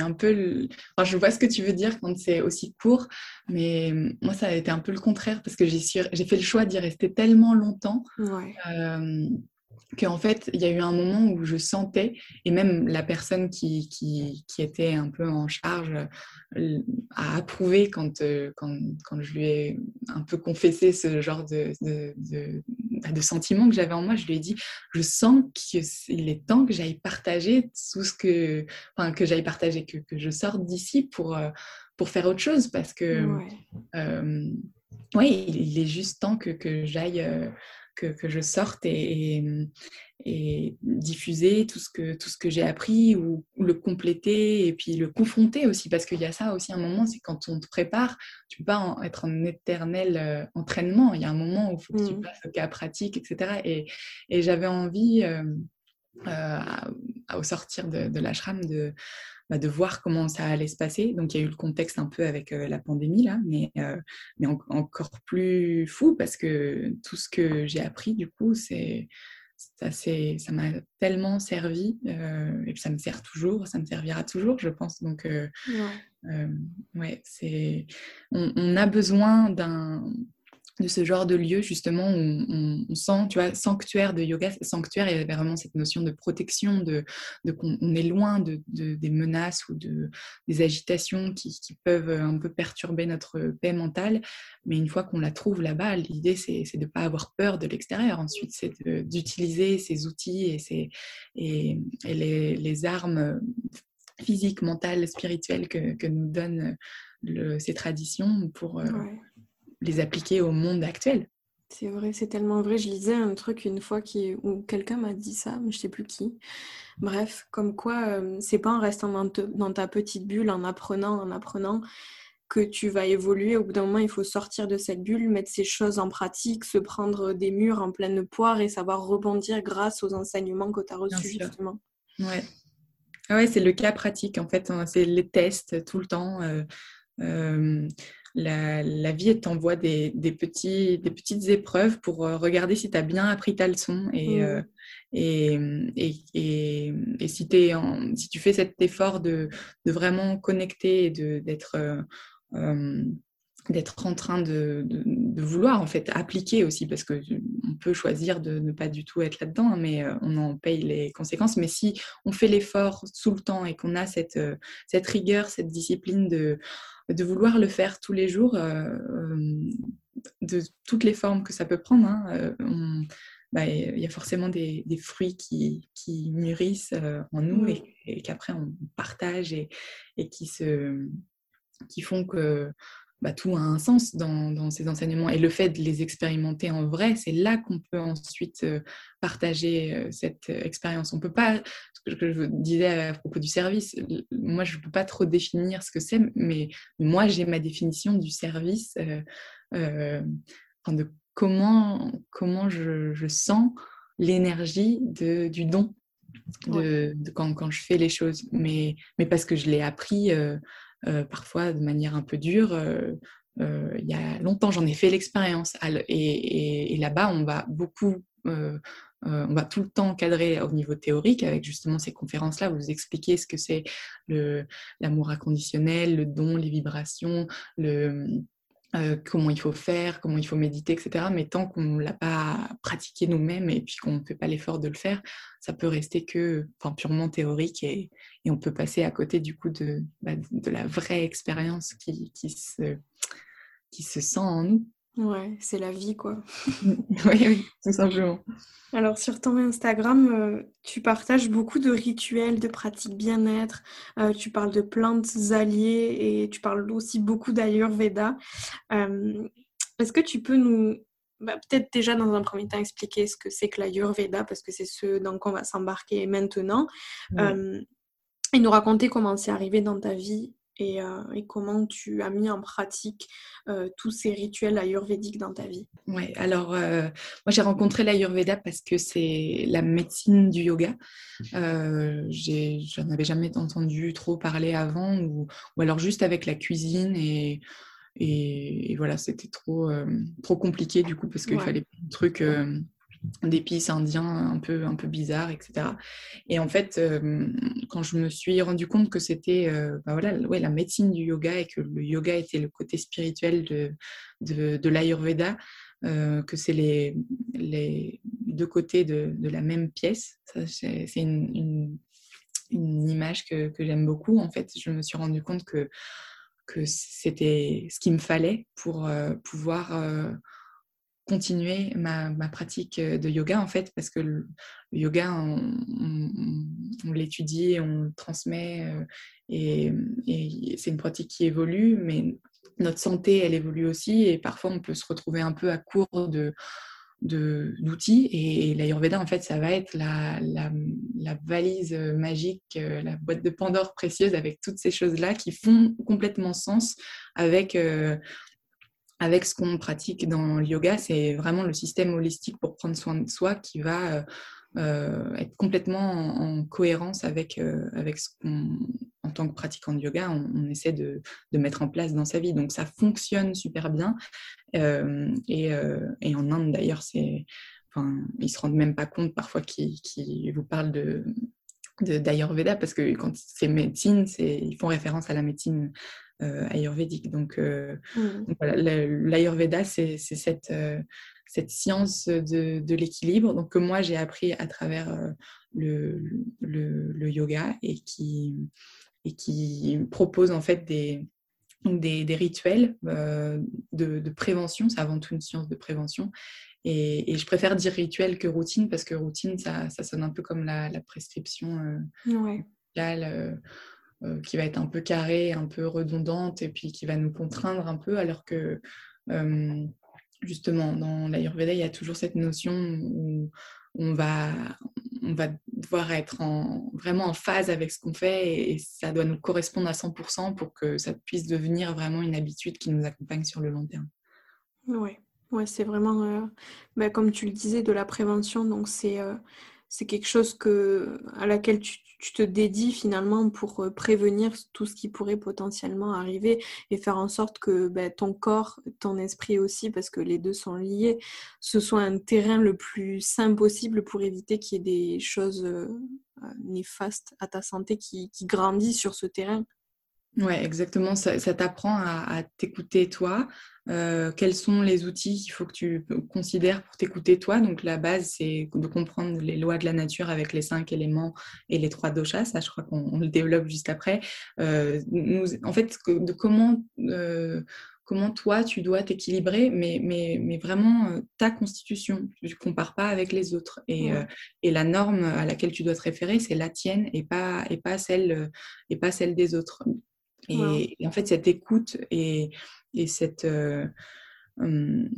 un peu... Enfin, je vois ce que tu veux dire quand c'est aussi court, mais moi, ça a été un peu le contraire parce que j'ai fait le choix d'y rester tellement longtemps. Ouais. Euh, qu'en fait, il y a eu un moment où je sentais, et même la personne qui, qui, qui était un peu en charge euh, a approuvé quand, euh, quand, quand, je lui ai un peu confessé ce genre de, de, de, bah, de sentiments que j'avais en moi. Je lui ai dit, je sens qu'il est temps que j'aille partager tout ce que, enfin, que j'aille partager, que, que je sorte d'ici pour, euh, pour faire autre chose, parce que, oui, il est juste temps que, que j'aille que, je sorte et, et, diffuser tout ce que, tout ce que j'ai appris ou, le compléter et puis le confronter aussi parce qu'il y a ça aussi un moment, c'est quand on te prépare, tu peux pas être en éternel euh, entraînement. Il y a un moment où il faut que tu mmh. passes au cas pratique, etc. Et, et j'avais envie, euh, au sortir de, de l'ashram, de bah, de voir comment ça allait se passer. Donc il y a eu le contexte un peu avec euh, la pandémie là, mais, euh, mais encore plus fou parce que tout ce que j'ai appris du coup, c'est ça ça m'a tellement servi euh, et ça me sert toujours, ça me servira toujours, je pense. Donc ouais, c'est on, on, a besoin d'un de ce genre de lieu justement où on, sent, tu vois, sanctuaire de yoga, sanctuaire, il y avait vraiment cette notion de protection, de, de qu'on est loin de, des menaces ou de, des agitations qui, peuvent un peu perturber notre paix mentale. Mais une fois qu'on la trouve là-bas, l'idée c'est, de ne pas avoir peur de l'extérieur. Ensuite, c'est d'utiliser ces outils et, ces, et, les, les, armes physiques, mentales, spirituelles que, que nous donnent le, ces traditions pour, euh, les appliquer au monde actuel. C'est vrai, c'est tellement vrai. Je lisais un truc une fois qui, où quelqu'un m'a dit ça, mais je sais plus qui. Bref, comme quoi, euh, c'est pas en restant dans, ta petite bulle, en apprenant, en apprenant, que tu vas évoluer. Au bout d'un moment, il faut sortir de cette bulle, mettre ces choses en pratique, se prendre des murs en pleine poire et savoir rebondir grâce aux enseignements que tu as reçus, justement. Ouais. Ah ouais, c'est le cas pratique, en fait. C'est les tests tout le temps. Euh, euh, la, vie t'envoie des, des, petits, des petites épreuves pour euh, regarder si tu as bien appris ta leçon et, mmh. euh, et, et, et, si, es en, si tu fais cet effort de, de vraiment connecter et d'être euh, d'être en train de, de, vouloir en fait appliquer aussi parce que on peut choisir de ne pas du tout être là-dedans hein, mais on en paye les conséquences mais si on fait l'effort tout le temps et qu'on a cette, cette rigueur cette discipline de de vouloir le faire tous les jours euh, euh, de toutes les formes que ça peut prendre. Hein, euh, bah, il y a forcément des, fruits qui, qui mûrissent en nous et, qu'après on partage et, et, qui, se, qui font que bah, tout a un sens dans, ces enseignements. Et le fait de les expérimenter en vrai, c'est là qu'on peut ensuite euh, partager euh, cette euh, expérience. On peut pas, ce que je disais à propos du service, moi je ne peux pas trop définir ce que c'est, mais moi j'ai ma définition du service, de comment, comment je, sens l'énergie du don. De, quand, quand, je fais les choses, mais, mais parce que je l'ai appris euh, parfois de manière un peu dure. Euh, euh, il y a longtemps, j'en ai fait l'expérience. Et, là-bas, on va beaucoup on va tout le temps cadrer au niveau théorique avec justement ces conférences-là, vous expliquez ce que c'est l'amour inconditionnel, le don, les vibrations, le, euh, comment il faut faire, comment il faut méditer, etc. Mais tant qu'on ne l'a pas pratiqué nous-mêmes et puis qu'on ne fait pas l'effort de le faire, ça peut rester que purement théorique et, on peut passer à côté du coup de, bah, la vraie expérience qui se sent en nous. Ouais, c'est la vie, quoi. [laughs] [laughs] oui, oui, tout simplement. Alors, sur ton Instagram, euh, tu partages beaucoup de rituels, de pratiques bien-être. Euh, tu parles de plantes alliées et tu parles aussi beaucoup d'Ayurveda. Euh, est-ce que tu peux nous, bah, peut-être déjà dans un premier temps expliquer ce que c'est que l'Ayurveda, parce que c'est ce dans quoi on va s'embarquer maintenant, et nous raconter comment c'est arrivé dans ta vie euh, et, comment tu as mis en pratique euh, tous ces rituels ayurvédiques dans ta vie? Oui, alors euh, moi j'ai rencontré l'ayurveda parce que c'est la médecine du yoga. J'en avais jamais entendu trop parler avant ou, ou alors juste avec la cuisine et, et, voilà, c'était trop, trop compliqué du coup parce qu'il fallait un truc d'épices indiens un peu, un peu bizarres, etc. Et en fait, euh, quand je me suis rendu compte que c'était bah voilà, ouais, la médecine du yoga et que le yoga était le côté spirituel de, de, de l'Ayurveda, euh, que c'est les, les, deux côtés de, de la même pièce, c'est une, une, une, image que, que j'aime beaucoup. En fait, je me suis rendu compte que, que c'était ce qu'il me fallait pour pouvoir continuer ma, ma, pratique euh, de yoga en fait parce que le, yoga on, l'étudie, on le transmet euh, et, et c'est une pratique qui évolue mais notre santé elle évolue aussi et parfois on peut se retrouver un peu à court de d'outils et, l'Ayurveda en fait ça va être la, la, la, valise magique, euh, la boîte de Pandore précieuse avec toutes ces choses là qui font complètement sens avec avec ce qu'on pratique dans le yoga, c'est vraiment le système holistique pour prendre soin de soi qui va euh, euh, être complètement en, cohérence avec, euh, avec ce qu'on, en tant que pratiquant de yoga, on, essaie de, mettre en place dans sa vie. Donc ça fonctionne super bien. Et, en Inde d'ailleurs, c'est, enfin, ils se rendent même pas compte parfois qu'ils vous parlent de d'Ayurveda parce que quand c'est médecine, ils font référence à la médecine euh, ayurvédique. Donc, euh, mmh. l'Ayurveda, c'est cette, euh, cette science de, de l'équilibre donc, que moi j'ai appris à travers le, le, yoga et qui, et qui propose en fait des, des, des, rituels de, de, prévention. C'est avant tout une science de prévention. Et, et, je préfère dire rituel que routine parce que routine, ça, ça sonne un peu comme la, la prescription ouais. Euh, qui va être un peu carrée, un peu redondante et puis qui va nous contraindre un peu, alors que euh, justement dans l'Ayurveda, il y a toujours cette notion où on va, on va devoir être en, vraiment en phase avec ce qu'on fait et, ça doit nous correspondre à 100% pour que ça puisse devenir vraiment une habitude qui nous accompagne sur le long terme. Oui, ouais, c'est vraiment, euh, bah, comme tu le disais, de la prévention. Donc, c'est c'est quelque chose que, à laquelle tu, te dédies finalement pour euh, prévenir tout ce qui pourrait potentiellement arriver et faire en sorte que ben, ton corps, ton esprit aussi, parce que les deux sont liés, ce soit un terrain le plus sain possible pour éviter qu'il y ait des choses euh, euh, néfastes à ta santé qui grandissent sur ce terrain. Ouais, exactement. Ça, t'apprend à, t'écouter toi. Euh, quels sont les outils qu'il faut que tu considères pour t'écouter toi? Donc la base, c'est de comprendre les lois de la nature avec les cinq éléments et les trois doshas. Ça, je crois qu'on le développe juste après. Euh, nous, en fait, de comment euh, comment toi tu dois t'équilibrer, mais, mais, mais vraiment ta constitution. Tu ne compares pas avec les autres. Et, et, la norme à laquelle tu dois te référer, c'est la tienne et pas, et pas, celle, et pas celle des autres. Et, en fait, cette écoute et, et cette, euh, hum,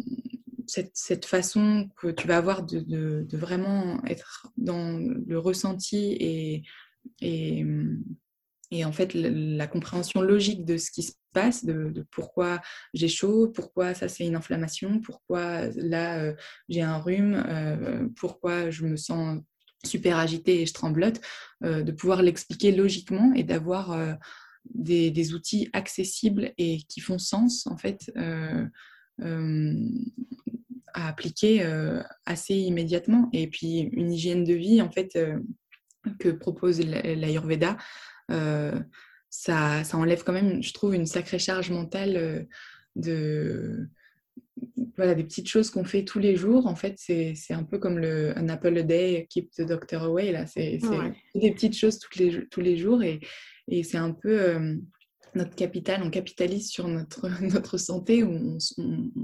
cette, cette, façon que tu vas avoir de, de, vraiment être dans le ressenti et, et, hum, et en fait la, compréhension logique de ce qui se passe, de, pourquoi j'ai chaud, pourquoi ça c'est une inflammation, pourquoi là euh, j'ai un rhume, euh, pourquoi je me sens super agitée et je tremblote, de pouvoir l'expliquer logiquement et d'avoir des, outils accessibles et qui font sens en fait euh, euh, à appliquer euh, assez immédiatement. Et puis une hygiène de vie en fait que propose l'Ayurveda, ça, ça, enlève quand même, je trouve, une sacrée charge mentale de voilà, des petites choses qu'on fait tous les jours. En fait, c'est un peu comme le un apple a day, keep the doctor away. Là, c'est des petites choses toutes les, tous les jours et, et c'est un peu, euh, notre capital, on capitalise sur notre, [laughs] santé, on,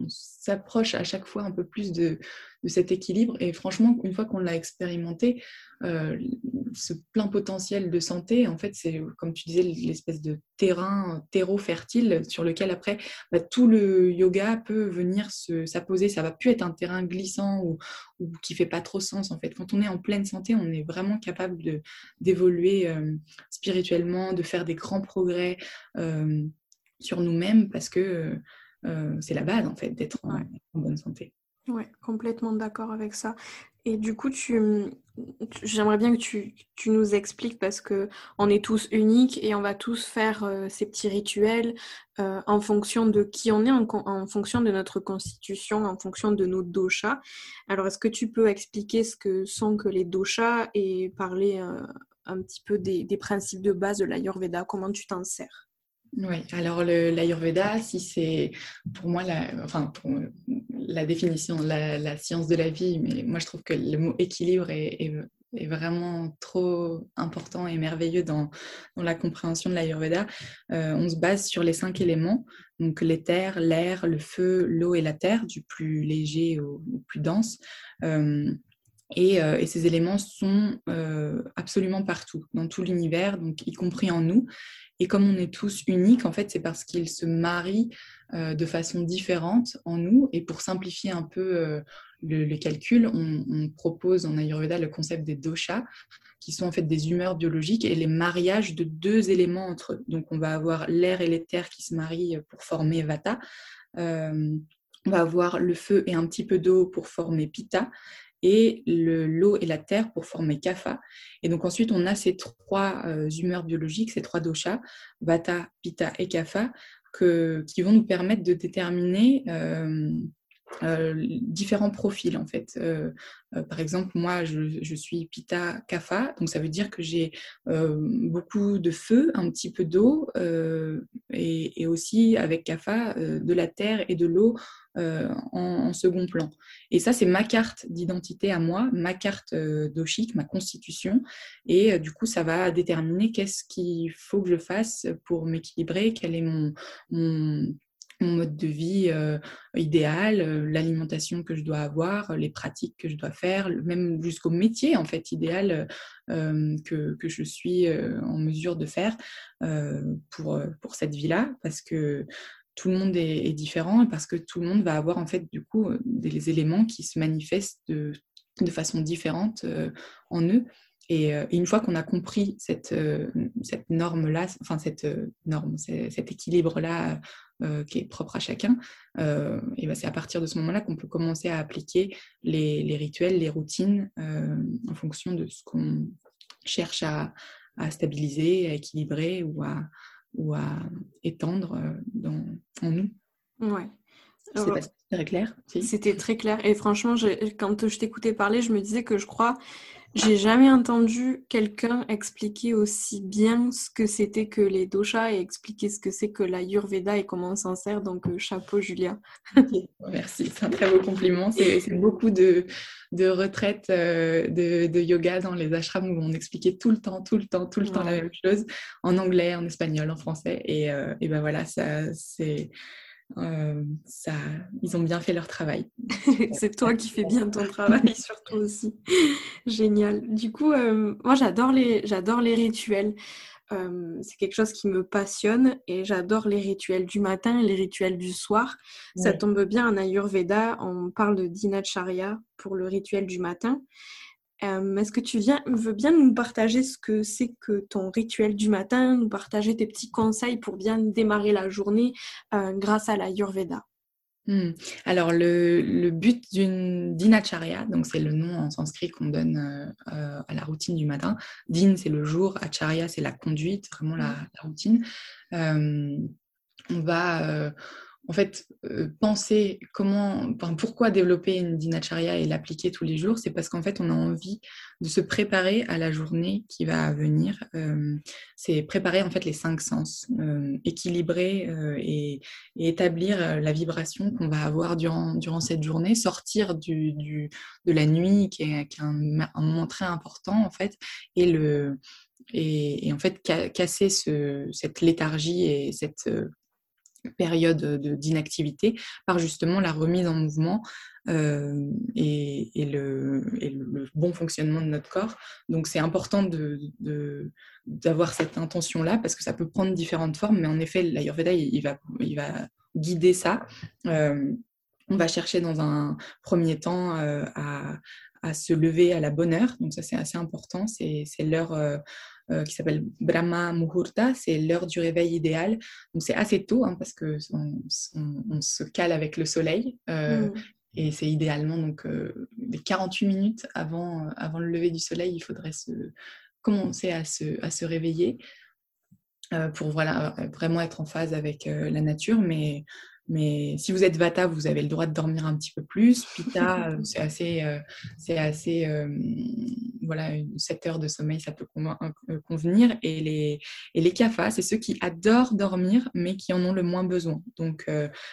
s'approche à chaque fois un peu plus de, cet équilibre. Et franchement, une fois qu'on l'a expérimenté, euh, ce plein potentiel de santé, en fait, c'est, comme tu disais, l'espèce de terrain, terreau fertile sur lequel après, bah, tout le yoga peut venir s'apposer. Ça va plus être un terrain glissant ou, ou qui fait pas trop sens, en fait. Quand on est en pleine santé, on est vraiment capable d'évoluer euh, spirituellement, de faire des grands progrès euh, sur nous-mêmes parce que c'est la base, en fait, d'être en bonne santé. Ouais, complètement d'accord avec ça. Et du coup, tu, j'aimerais bien que tu, tu, nous expliques parce que on est tous uniques et on va tous faire euh, ces petits rituels euh, en fonction de qui on est, en, en, fonction de notre constitution, en fonction de nos doshas. Alors, est-ce que tu peux expliquer ce que sont que les doshas et parler euh, un petit peu des, des principes de base de l'Ayurveda? Comment tu t'en sers? Oui, alors l'Ayurveda, si c'est pour moi la, enfin, la définition, la, la, science de la vie, mais moi je trouve que le mot équilibre est, vraiment trop important et merveilleux dans, la compréhension de l'Ayurveda. Euh, on se base sur les cinq éléments, donc l'éther, l'air, le feu, l'eau et la terre, du plus léger au, plus dense. Euh, et, euh, et, ces éléments sont absolument partout, dans tout l'univers, y compris en nous. Et comme on est tous uniques, en fait, c'est parce qu'ils se marient euh, de façon différente en nous. Et pour simplifier un peu euh, le, calcul, on, propose en Ayurveda le concept des doshas, qui sont en fait des humeurs biologiques et les mariages de deux éléments entre eux. Donc on va avoir l'air et l'éther qui se marient pour former Vata. Euh, on va avoir le feu et un petit peu d'eau pour former Pitta et l'eau et la terre pour former Kapha. Et donc ensuite, on a ces trois euh, humeurs biologiques, ces trois doshas, Vata, Pitta et Kapha, qui vont nous permettre de déterminer euh, euh, différents profils en fait. par exemple, moi, je, suis Pitta Kapha, donc ça veut dire que j'ai beaucoup de feu, un petit peu d'eau, et, aussi avec Kapha, de la terre et de l'eau euh, en, second plan. Et ça, c'est ma carte d'identité à moi, ma carte euh, d'Oshik, ma constitution. Et euh, du coup, ça va déterminer qu'est-ce qu'il faut que je fasse pour m'équilibrer, quel est mon, mode de vie idéal, l'alimentation que je dois avoir, les pratiques que je dois faire, même jusqu'au métier en fait idéal que, que, je suis en mesure de faire pour, pour cette vie-là. Parce que tout le monde est, différent parce que tout le monde va avoir en fait du coup euh, des éléments qui se manifestent de, de façon différente euh, en eux. Et, euh, une fois qu'on a compris cette, cette norme-là, enfin cette norme, cet équilibre-là qui est propre à chacun, et ben c'est à partir de ce moment-là qu'on peut commencer à appliquer les, les rituels, les routines en fonction de ce qu'on cherche à, à, stabiliser, à équilibrer ou à, ou à étendre euh, dans, en nous. Ouais. C'était très clair. C'était très clair. Et franchement, quand je t'écoutais parler, je me disais que je crois j'ai jamais entendu quelqu'un expliquer aussi bien ce que c'était que les doshas et expliquer ce que c'est que la Yurveda et comment on s'en sert. Donc, euh, chapeau, Julia. Merci, c'est un très beau compliment. C'est beaucoup de, de retraites euh, de, yoga dans les ashrams où on expliquait tout le temps, tout le temps, tout le temps la même chose en anglais, en espagnol, en français. Et, euh, et ben voilà, ça, c'est euh, ça, ils ont bien fait leur travail. [laughs] c'est toi qui fais bien ton travail, [laughs] surtout aussi. Génial. Du coup, euh, moi, j'adore les, j'adore les rituels. Euh, c'est quelque chose qui me passionne et j'adore les rituels du matin et les rituels du soir. Ça tombe bien en Ayurveda, on parle de Dinacharya pour le rituel du matin. Euh, est-ce que tu viens, veux bien nous partager ce que c'est que ton rituel du matin, nous partager tes petits conseils pour bien démarrer la journée euh, grâce à la Yurveda hmm. Alors, le, but d'une dinacharya, donc c'est le nom en sanskrit qu'on donne euh, à la routine du matin. Din, c'est le jour, acharya, c'est la conduite, vraiment la, la routine. on va en fait, euh, penser comment, pourquoi développer une dinacharya et l'appliquer tous les jours, c'est parce qu'en fait, on a envie de se préparer à la journée qui va venir. Euh, c'est préparer en fait les cinq sens, euh, équilibrer et, établir la vibration qu'on va avoir durant, cette journée, sortir de la nuit qui est, un, moment très important en fait, et, en fait, casser cette léthargie et cette période d'inactivité par justement la remise en mouvement euh, et, le, bon fonctionnement de notre corps. Donc c'est important d'avoir de, cette intention-là parce que ça peut prendre différentes formes, mais en effet, l'Ayurveda, il, va, il va guider ça. Euh, on va chercher dans un premier temps euh, à, à, se lever à la bonne heure, donc ça c'est assez important, c'est l'heure qui s'appelle Brahma Muhurta, c'est l'heure du réveil idéal. Donc c'est assez tôt hein, parce que on, se cale avec le soleil. Euh, mm. Et c'est idéalement donc euh, les 48 minutes avant, avant le lever du soleil, il faudrait se, commencer à se, à se réveiller pour voilà, vraiment être en phase avec la nature. Mais mais si vous êtes Vata, vous avez le droit de dormir un petit peu plus. Pita, [laughs] euh, c'est assez, euh, c'est assez euh, voilà, 7 heures de sommeil, ça peut convenir. Et les, et les c'est ceux qui adorent dormir, mais qui en ont le moins besoin. Donc,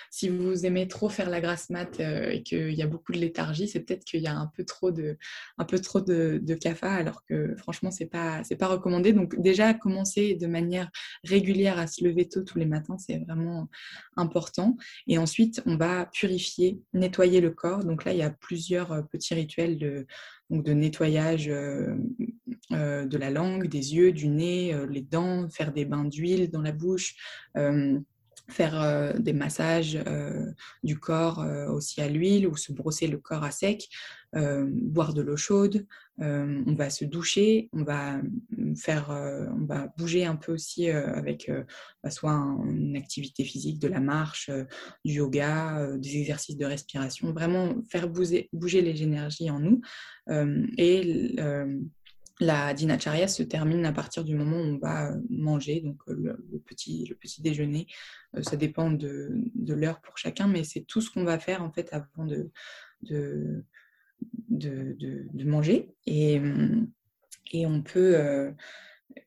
si vous aimez trop faire la grasse mat et qu'il y a beaucoup de léthargie, c'est peut-être qu'il y a un peu trop de, un peu trop de, alors que franchement, c'est pas, c'est pas recommandé. Donc, déjà, commencer de manière régulière à se lever tôt tous les matins, c'est vraiment important. Et ensuite, on va purifier, nettoyer le corps. Donc là, il y a plusieurs euh, petits rituels de, nettoyage euh, euh, de la langue, des yeux, du nez, les dents, faire des bains d'huile dans la bouche faire des massages du corps aussi à l'huile ou se brosser le corps à sec, boire de l'eau chaude, on va se doucher, on va faire, on va bouger un peu aussi avec bah, soit une activité physique, de la marche, du yoga, des exercices de respiration, vraiment faire bouger, bouger les énergies en nous et la dinacharya se termine à partir du moment où on va manger, donc euh, le, petit, déjeuner. Euh, ça dépend de, l'heure pour chacun, mais c'est tout ce qu'on va faire en fait avant de, manger. Et, et on peut,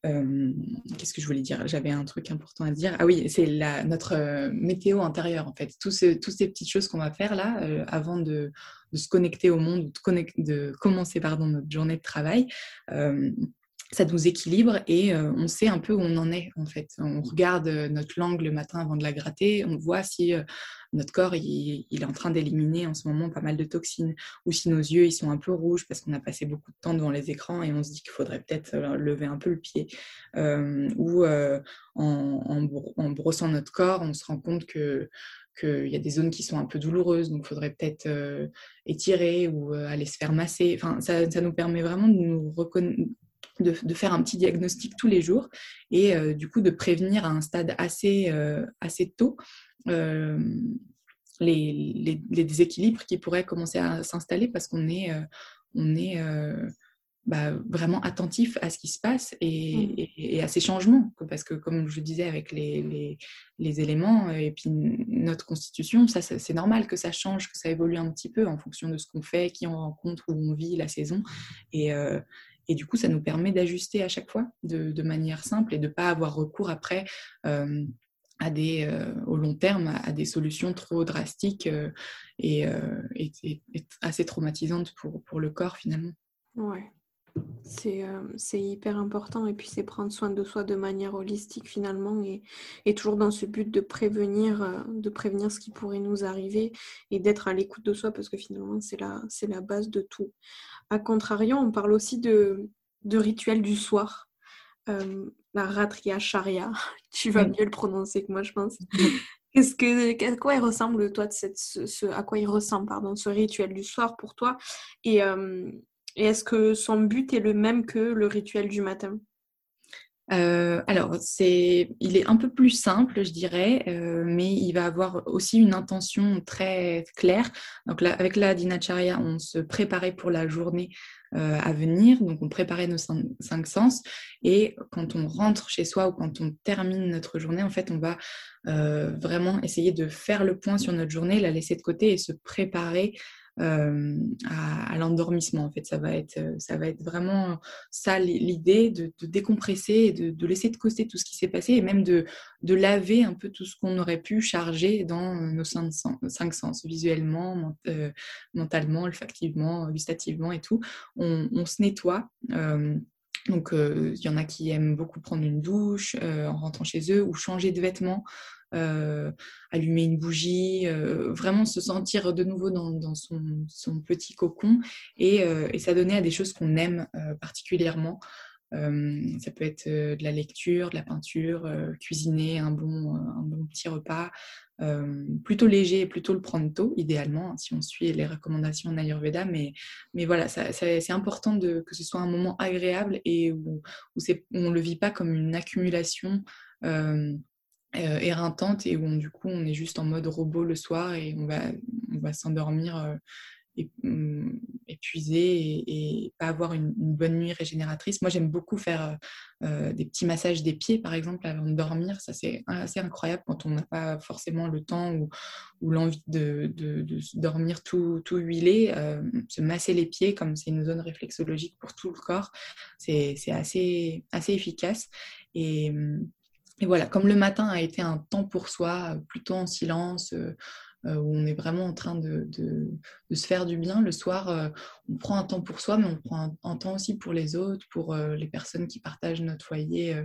euh, qu'est-ce que je voulais dire? J'avais un truc important à dire. Ah oui, c'est notre euh, météo intérieure en fait. Toutes ces, petites choses qu'on va faire là euh, avant de, se connecter au monde, de, de commencer pardon, notre journée de travail ça nous équilibre et euh, on sait un peu où on en est en fait. On regarde euh, notre langue le matin avant de la gratter, on voit si euh, notre corps il, est en train d'éliminer en ce moment pas mal de toxines ou si nos yeux ils sont un peu rouges parce qu'on a passé beaucoup de temps devant les écrans et on se dit qu'il faudrait peut-être lever un peu le pied. ou en, brossant notre corps, on se rend compte que qu'il y a des zones qui sont un peu douloureuses, donc il faudrait peut-être étirer ou aller se faire masser. Enfin, ça, ça, nous permet vraiment de nous reconnaître de, faire un petit diagnostic tous les jours et euh, du coup de prévenir à un stade assez, euh, assez tôt euh, les, déséquilibres qui pourraient commencer à s'installer parce qu'on est, on est bah, vraiment attentif à ce qui se passe mmh. et, à ces changements. Parce que comme je disais avec les, les, éléments et puis notre constitution, ça, c'est normal que ça change, que ça évolue un petit peu en fonction de ce qu'on fait, qui on rencontre, où on vit, la saison. Et, et du coup, ça nous permet d'ajuster à chaque fois de, manière simple et de ne pas avoir recours après euh, euh, au long terme à, des solutions trop drastiques euh, et, assez traumatisantes pour, pour le corps finalement. Ouais. C'est hyper important et puis c'est prendre soin de soi de manière holistique finalement et, et toujours dans ce but de prévenir, de prévenir ce qui pourrait nous arriver et d'être à l'écoute de soi parce que finalement c'est la, la base de tout. A contrario, on parle aussi de, de rituel du soir. Euh, la ratria sharia, [laughs] tu vas mieux le prononcer que moi, je pense. Qu'est-ce que, à quoi il ressemble, toi, de cette, ce, à quoi il ressemble, pardon, ce rituel du soir pour toi? Et, euh, et est-ce que son but est le même que le rituel du matin? Euh, alors, c'est, il est un peu plus simple, je dirais, euh, mais il va avoir aussi une intention très claire. Donc, avec la Dinacharya, on se préparait pour la journée euh, à venir, donc on préparait nos cinq, sens. Et quand on rentre chez soi ou quand on termine notre journée, en fait, on va vraiment essayer de faire le point sur notre journée, la laisser de côté et se préparer euh, à, l'endormissement. En fait, ça va être, euh, ça va être vraiment ça l'idée de, décompresser et de, laisser de côté tout ce qui s'est passé et même de, de laver un peu tout ce qu'on aurait pu charger dans nos cinq sens, visuellement, euh, mentalement, olfactivement, gustativement et tout. On, se nettoie. donc, il y en a qui aiment beaucoup prendre une douche en rentrant chez eux ou changer de vêtements. Allumer une bougie, vraiment se sentir de nouveau dans, son, petit cocon et, et s'adonner à des choses qu'on aime particulièrement. ça peut être de la lecture, de la peinture, cuisiner un bon, petit repas, plutôt léger et plutôt le prendre tôt, idéalement, hein, si on suit les recommandations en Ayurveda. Mais, voilà, c'est important que ce soit un moment agréable et où, on ne le vit pas comme une accumulation euh, éreintante et où du coup on est juste en mode robot le soir et on va, on va s'endormir Mmh, épuisé et, pas avoir une, bonne nuit régénératrice. Moi, j'aime beaucoup faire euh, des petits massages des pieds, par exemple, avant de dormir. Ça, c'est assez incroyable quand on n'a pas forcément le temps ou, l'envie de, dormir tout, tout huilé. Euh, se masser les pieds, comme c'est une zone réflexologique pour tout le corps, c'est assez, assez efficace. Et, et voilà, comme le matin a été un temps pour soi, plutôt en silence, euh, euh, où on est vraiment en train de, se faire du bien. Le soir, euh, on prend un temps pour soi, mais on prend un, temps aussi pour les autres, pour les personnes qui partagent notre foyer,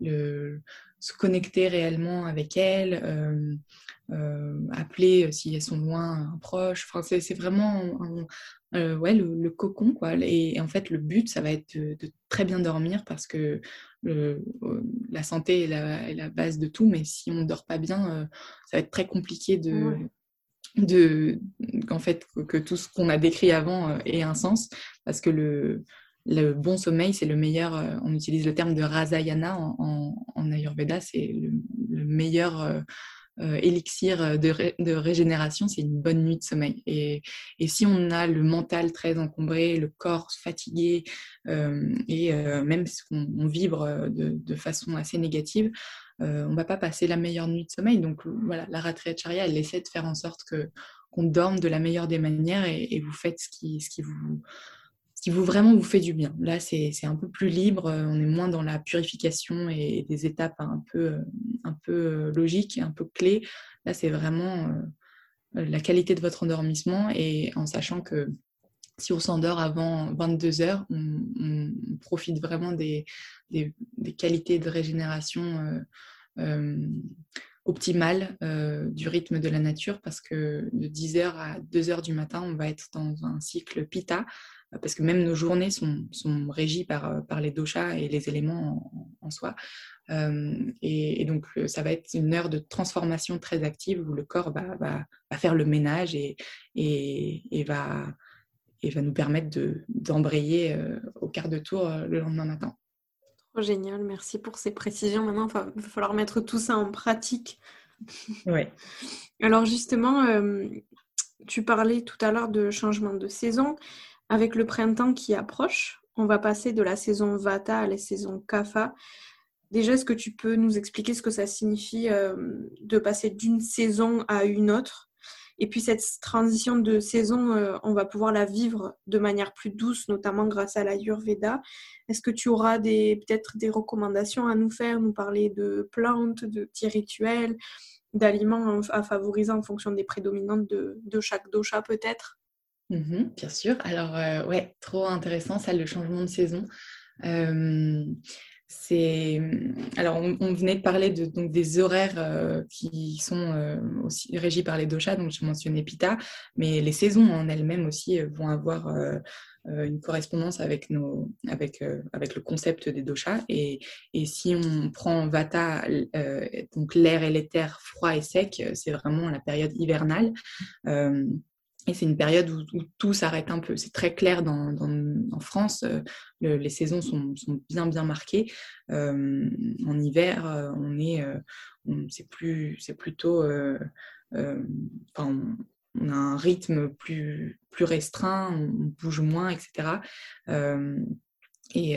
se connecter réellement avec elles, appeler si elles sont loin un proche. Enfin, c'est vraiment ouais, le, cocon. Quoi. Et, en fait, le but, ça va être de, très bien dormir parce que la santé est la, base de tout, mais si on ne dort pas bien, ça va être très compliqué de, de qu'en fait que tout ce qu'on a décrit avant euh, ait un sens. Parce que le, le bon sommeil c'est le meilleur euh, on utilise le terme de rasayana en, en, ayurveda c'est le, meilleur euh, élixir de, de régénération c'est une bonne nuit de sommeil et, et, si on a le mental très encombré le corps fatigué et même si on, vibre de, façon assez négative euh, on ne va pas passer la meilleure nuit de sommeil. Donc voilà, la Ratriacharya, elle essaie de faire en sorte que qu'on dorme de la meilleure des manières et, vous faites ce qui, ce qui vous qui vous vraiment vous fait du bien. Là, c'est un peu plus libre, on est moins dans la purification et des étapes un peu, un peu euh, logiques, un peu clés. Là, c'est vraiment euh, la qualité de votre endormissement et en sachant que si on s'endort avant 22 heures, on, profite vraiment des, qualités de régénération euh, euh, optimales euh, du rythme de la nature parce que de 10 heures à 2 heures du matin, on va être dans un cycle pita parce que même nos journées sont, sont régies par, par les doshas et les éléments en, soi. et, donc, ça va être une heure de transformation très active où le corps va, va, faire le ménage et, et, et va et va nous permettre d'embrayer euh, au quart de tour euh, le lendemain matin. Trop génial, merci pour ces précisions. Maintenant, il va falloir mettre tout ça en pratique. [laughs] Oui. Alors justement, euh, tu parlais tout à l'heure de changement de saison. Avec le printemps qui approche, on va passer de la saison Vata à la saison Kapha. Déjà, est-ce que tu peux nous expliquer ce que ça signifie de passer d'une saison à une autre? Et puis cette transition de saison, euh, on va pouvoir la vivre de manière plus douce, notamment grâce à l'Ayurveda. Est-ce que tu auras peut-être des recommandations à nous faire, nous parler de plantes, de petits rituels, d'aliments à favoriser en fonction des prédominantes de, chaque dosha peut-être? Mmh Bien sûr. Alors, euh, ouais, trop intéressant ça, le changement de saison. C'est alors on, venait de parler de, donc des horaires euh, qui sont euh, aussi régis par les doshas, donc je mentionnais Pitta, mais les saisons en elles-mêmes aussi vont avoir une correspondance avec nos avec avec le concept des doshas et, et si on prend Vata donc l'air et l'éther froid et sec, c'est vraiment la période hivernale. Et c'est une période où, tout s'arrête un peu. C'est très clair dans, en France. Euh, les saisons sont, bien bien marquées. Euh, en hiver, euh, on est, c'est plus, c'est plutôt, enfin, on, a un rythme plus plus restreint, on bouge moins, etc. et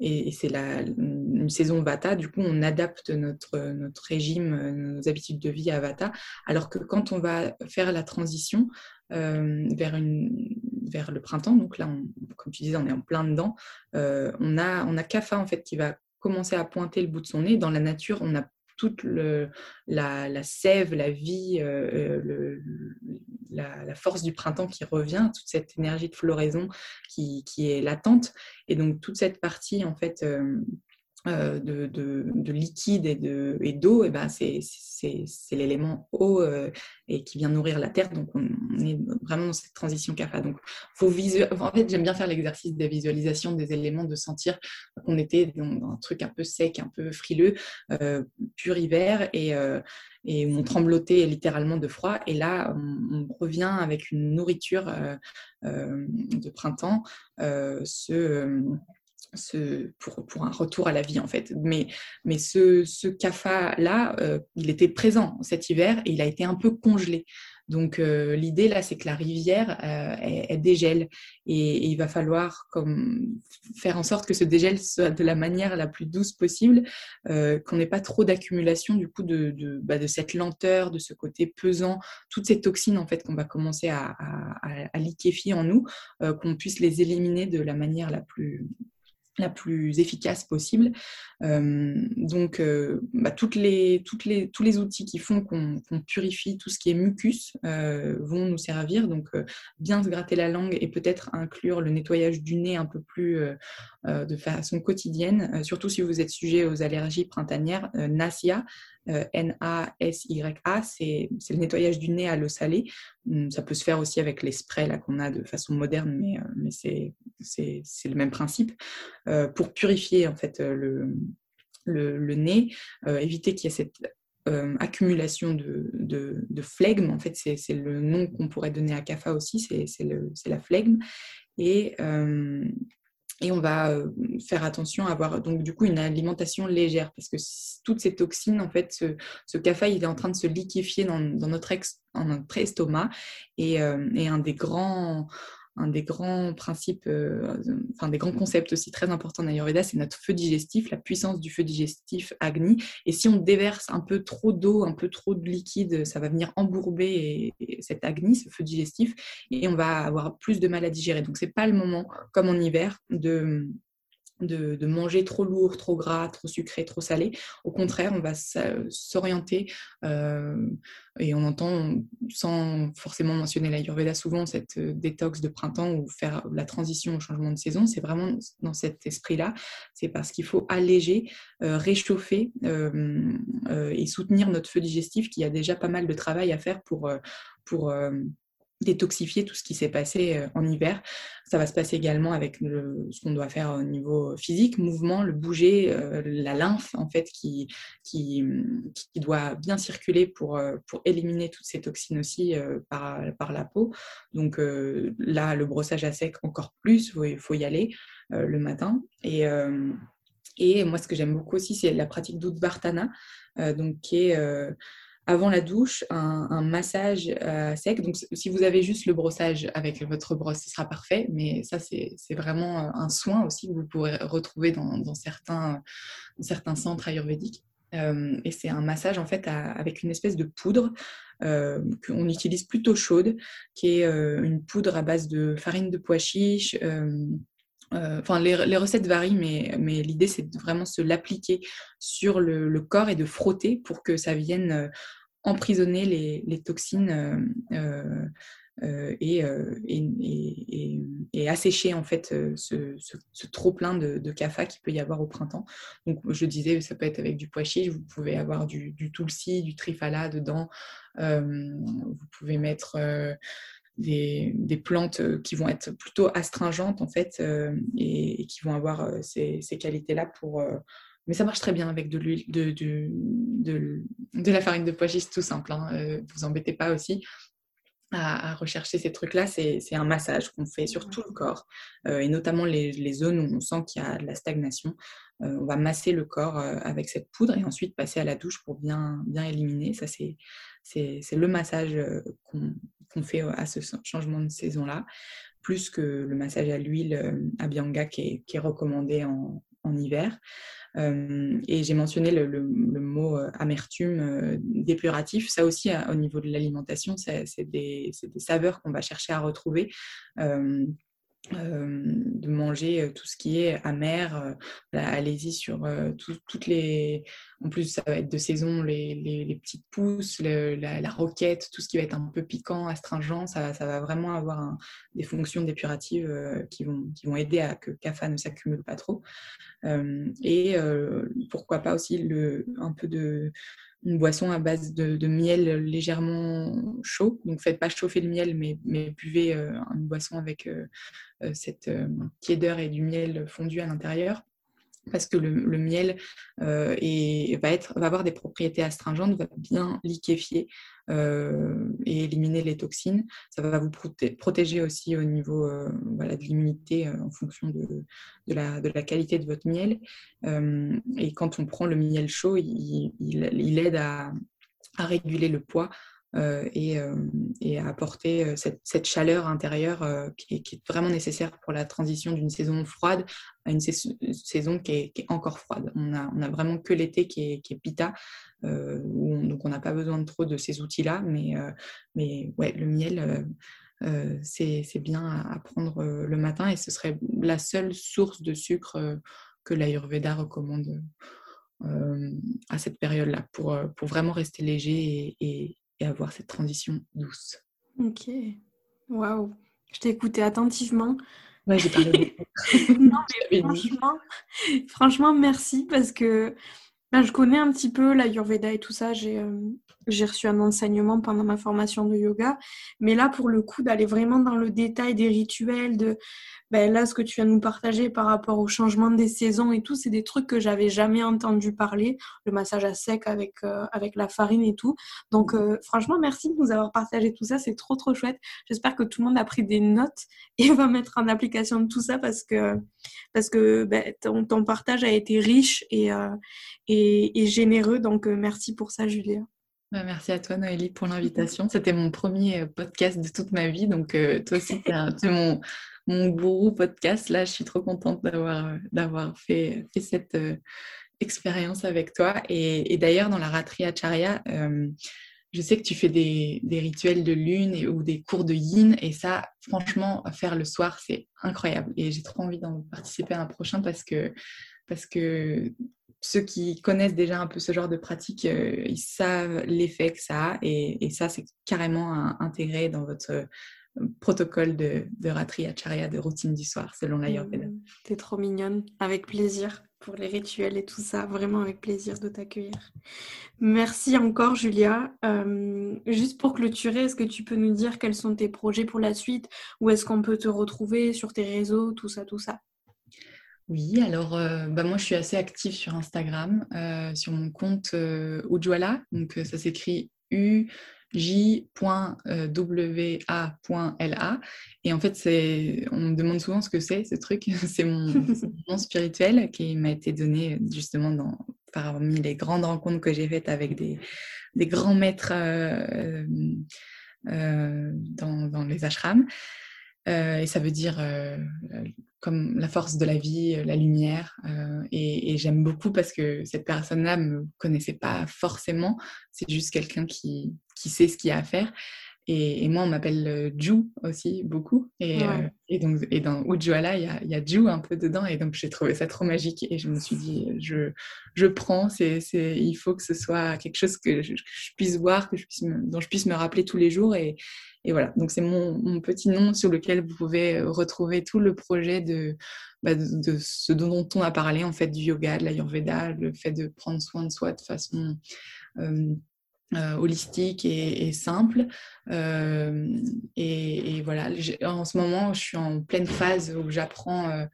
et, c'est une saison Vata. Du coup, on adapte notre, notre régime, nos habitudes de vie à Vata. Alors que quand on va faire la transition euh, vers, une, vers le printemps, donc là, comme tu disais, on est en plein dedans, euh, on, a, on a Kapha en fait qui va commencer à pointer le bout de son nez. Dans la nature, on a toute le, la, la, sève, la vie, euh, la, force du printemps qui revient, toute cette énergie de floraison qui, qui est latente. Et donc toute cette partie en fait euh, de, de, liquide et d'eau, et et ben c'est, l'élément eau euh, et qui vient nourrir la terre. Donc, on, est vraiment dans cette transition CAFA. Donc, faut en fait, j'aime bien faire l'exercice de visualisation des éléments, de sentir qu'on était dans, un truc un peu sec, un peu frileux, euh, pur hiver, et, on tremblotait littéralement de froid. Et là, on, revient avec une nourriture de printemps, pour, un retour à la vie en fait. Mais, mais ce, ce CAFA-là, euh, il était présent cet hiver et il a été un peu congelé. Donc euh, l'idée là, c'est que la rivière, euh, elle, dégèle et, il va falloir comme, faire en sorte que ce dégel soit de la manière la plus douce possible, qu'on n'ait pas trop d'accumulation du coup de, bah, de, cette lenteur, de ce côté pesant, toutes ces toxines en fait qu'on va commencer à liquéfier en nous, qu'on puisse les éliminer de la manière la plus la plus efficace possible. Euh, donc, euh, bah, toutes les, tous les outils qui font qu'on purifie tout ce qui est mucus euh, vont nous servir. Donc, bien se gratter la langue et peut-être inclure le nettoyage du nez un peu plus de façon quotidienne, surtout si vous êtes sujet aux allergies printanières. NASIA, N-A-S-Y-A, c'est le nettoyage du nez à l'eau salée. Hum, ça peut se faire aussi avec les sprays qu'on a de façon moderne, mais, mais c'est le même principe. pour purifier en fait le, le, nez, euh, éviter qu'il y ait cette euh, accumulation de, de, flegme. En fait, c'est le nom qu'on pourrait donner à CAFA aussi, c'est la flegme. Et, euh, et on va faire attention à avoir donc du coup une alimentation légère parce que toutes ces toxines, en fait, ce, CAFA, il est en train de se liquéfier dans, notre, estomac et, et un des grands un des grands principes, euh, enfin des grands concepts aussi très importants d'Ayurveda, c'est notre feu digestif, la puissance du feu digestif Agni. Et si on déverse un peu trop d'eau, un peu trop de liquide, ça va venir embourber cet Agni, ce feu digestif, et on va avoir plus de mal à digérer. Donc c'est pas le moment, comme en hiver, de de, manger trop lourd, trop gras, trop sucré, trop salé. Au contraire, on va s'orienter euh, et on entend, sans forcément mentionner l'Ayurveda souvent, cette euh, détox de printemps ou faire la transition au changement de saison. C'est vraiment dans cet esprit-là. C'est parce qu'il faut alléger, euh, réchauffer et soutenir notre feu digestif qui a déjà pas mal de travail à faire pour détoxifier tout ce qui s'est passé euh, en hiver. Ça va se passer également avec ce qu'on doit faire au niveau physique, mouvement, le bouger, euh, la lymphe en fait qui, qui, doit bien circuler pour, euh, pour éliminer toutes ces toxines aussi par, par la peau. Donc là, le brossage à sec encore plus, il faut, y aller le matin. Et, et moi, ce que j'aime beaucoup aussi, c'est la pratique d'Udvartana, donc qui est avant la douche, un, massage euh, sec. Donc, si vous avez juste le brossage avec votre brosse, ce sera parfait. Mais ça, c'est vraiment euh, un soin aussi que vous pourrez retrouver dans, certains, centres ayurvédiques. Euh, et c'est un massage en fait avec une espèce de poudre qu'on utilise plutôt chaude, qui est une poudre à base de farine de pois chiche, enfin, les, recettes varient, mais, l'idée, c'est vraiment se l'appliquer sur le, corps et de frotter pour que ça vienne euh, emprisonner les, toxines euh, et, assécher en fait ce, trop plein de, de CAFA qu'il peut y avoir au printemps. Donc, je disais, ça peut être avec du pois chiche, vous pouvez avoir du, du tulsi, du trifala dedans. vous pouvez mettre des, plantes euh, qui vont être plutôt astringentes en fait euh, et, qui vont avoir euh, ces, qualités-là pour... mais ça marche très bien avec de l'huile, de, de, la farine de pois chiche tout simple. Hein. vous embêtez pas aussi. À, rechercher ces trucs-là, c'est un massage qu'on fait sur tout le corps, et notamment les, les, zones où on sent qu'il y a de la stagnation. on va masser le corps avec cette poudre et ensuite passer à la douche pour bien, bien éliminer. Ça, c'est le massage qu'on fait euh, à ce changement de saison-là, plus que le massage à l'huile euh, à Bianga qui est, recommandé en, hiver. Euh, et j'ai mentionné le, mot amertume dépuratif. Ça aussi, au niveau de l'alimentation, c'est des, saveurs qu'on va chercher à retrouver. De manger tout ce qui est amer. Allez-y sur toutes les. En plus, ça va être de saison, les, les, petites pousses, la, roquette, tout ce qui va être un peu piquant, astringent. Ça, ça va vraiment avoir des fonctions dépuratives qui, vont, qui vont aider à que CAFA ne s'accumule pas trop. et pourquoi pas aussi le, un peu de une boisson à base de, miel légèrement chaud. Donc faites pas chauffer le miel, mais, buvez euh, une boisson avec euh, euh, cette tiédeur et du miel fondu à l'intérieur parce que le, miel euh, va, avoir des propriétés astringentes, va bien liquéfier euh, et éliminer les toxines. Ça va vous protéger aussi au niveau euh, de l'immunité en fonction de, la, qualité de votre miel. et quand on prend le miel chaud, il, aide à réguler le poids euh, euh, et, à apporter euh, cette, chaleur intérieure qui est, vraiment nécessaire pour la transition d'une saison froide à une saison qui est, encore froide. On a, on a vraiment que l'été qui est, pita, donc on n'a pas besoin de trop de ces outils-là, mais, mais ouais, le miel. c'est bien à prendre le matin et ce serait la seule source de sucre que l'Ayurveda recommande à cette période-là pour, pour vraiment rester léger et avoir cette transition douce. Ok, waouh, je t'ai écouté attentivement. Ouais, j'ai parlé. [laughs] non, mais [laughs] franchement, franchement, merci parce que ben, je connais un petit peu l'Ayurveda et tout ça. J'ai euh, j'ai reçu un enseignement pendant ma formation de yoga. Mais là, pour le coup, d'aller vraiment dans le détail des rituels, de ben, là, ce que tu viens de nous partager par rapport au changement des saisons et tout, c'est des trucs que j'avais jamais entendu parler. Le massage à sec avec, euh, avec la farine et tout. Donc, euh, franchement, merci de nous avoir partagé tout ça. C'est trop, trop chouette. J'espère que tout le monde a pris des notes [laughs] et va mettre en application tout ça parce que, parce que ben, ton, partage a été riche et, et, et, généreux. Donc, merci pour ça, Julia. Bah, merci à toi, Noélie, pour l'invitation. C'était mon premier euh, podcast de toute ma vie. Donc, euh, toi aussi, tu es, mon, mon gourou podcast. Là, je suis trop contente d'avoir, euh, d'avoir fait, cette expérience avec toi. Et, d'ailleurs, dans la Ratri Acharya, je sais que tu fais des, des rituels de lune ou des cours de yin. Et ça, franchement, faire le soir, c'est incroyable. Et j'ai trop envie d'en participer à un prochain parce que parce que ceux qui connaissent déjà un peu ce genre de pratique, euh, ils savent l'effet que ça a et, ça, c'est carrément intégré dans votre euh, protocole de, de Ratri Acharya, de routine du soir, selon l'Ayurveda. Mmh, T'es trop mignonne, avec plaisir pour les rituels et tout ça, vraiment avec plaisir de t'accueillir. Merci encore Julia. Euh, juste pour clôturer, est-ce que tu peux nous dire quels sont tes projets pour la suite? Où est-ce qu'on peut te retrouver sur tes réseaux, tout ça, tout ça oui, alors euh, bah moi je suis assez active sur Instagram, euh, sur mon compte euh, Ujwala, donc ça s'écrit U et en fait on me demande souvent ce que c'est ce truc. [laughs] C'est mon nom spirituel qui m'a été donné justement parmi les grandes rencontres que j'ai faites avec des, grands maîtres dans, les ashrams et ça veut dire comme la force de la vie, euh, la lumière. Euh, et, j'aime beaucoup parce que cette personne-là ne me connaissait pas forcément. C'est juste quelqu'un qui, qui sait ce qu'il y a à faire. Et, moi, on m'appelle euh, Ju aussi beaucoup. Et, et, donc, et dans Ujwala, il y a, il y a Ju un peu dedans. Et donc, j'ai trouvé ça trop magique. Et je me suis dit, je, je prends. C'est, c'est, il faut que ce soit quelque chose que je, puisse voir, que je puisse dont je puisse me rappeler tous les jours. Et, et voilà, donc c'est mon, petit nom sur lequel vous pouvez euh, retrouver tout le projet bah, de, de, ce dont on a parlé, en fait, du yoga, de l'ayurveda, le fait de prendre soin de soi de façon euh, euh, holistique et, simple. et, voilà, en ce moment, je suis en pleine phase où j'apprends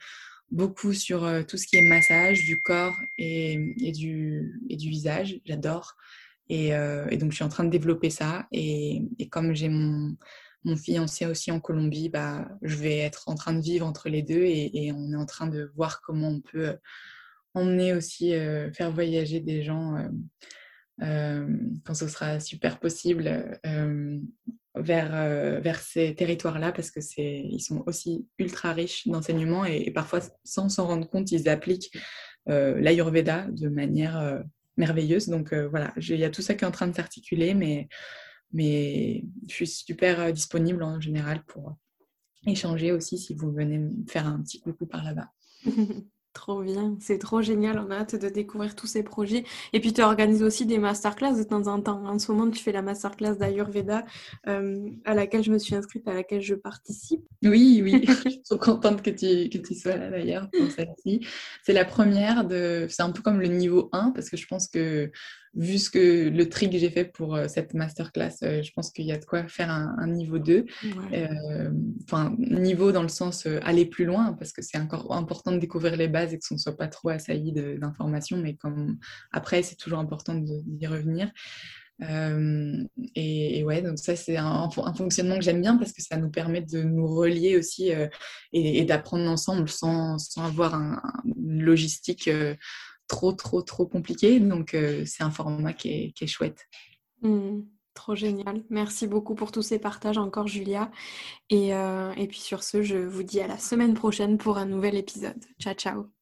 beaucoup sur tout ce qui est massage du corps et, et du, du visage. J'adore. Euh, et, donc, je suis en train de développer ça. Et, comme j'ai mon, mon, fiancé aussi en Colombie, bah, je vais être en train de vivre entre les deux et, on est en train de voir comment on peut euh, emmener aussi, euh, faire voyager des gens quand ce sera super possible vers, vers ces territoires-là parce que c'est ils sont aussi ultra riches d'enseignement et, parfois sans s'en rendre compte, ils appliquent l'Ayurveda de manière merveilleuse. Donc euh, voilà, il y a tout ça qui est en train de s'articuler, mais, mais je suis super euh, disponible en général pour, échanger aussi si vous venez me faire un petit coucou par là-bas. [laughs] Trop bien, c'est trop génial, on a hâte de découvrir tous ces projets. Et puis tu organises aussi des masterclass de temps en temps. En ce moment, tu fais la masterclass d'Ayurveda euh, à laquelle je me suis inscrite, à laquelle je participe. Oui, oui, [laughs] [laughs] je suis trop contente que tu, que tu sois là d'ailleurs pour celle-ci. C'est la première de... C'est un peu comme le niveau 1 parce que je pense que vu ce que le tri que j'ai fait pour euh, cette masterclass, euh, je pense qu'il y a de quoi faire un, niveau 2. Euh, enfin, niveau dans le sens aller plus loin, parce que c'est encore important de découvrir les bases et que ce ne soit pas trop assailli d'informations, mais comme après, c'est toujours important d'y revenir. et, ouais, donc ça c'est un, fonctionnement que j'aime bien parce que ça nous permet de nous relier aussi et, d'apprendre ensemble sans, sans avoir un, une logistique trop, trop, trop compliqué. Donc, euh, c'est un format qui est, chouette. Mmh, trop génial. Merci beaucoup pour tous ces partages encore, Julia. Et, euh, et puis sur ce, je vous dis à la semaine prochaine pour un nouvel épisode. Ciao, ciao.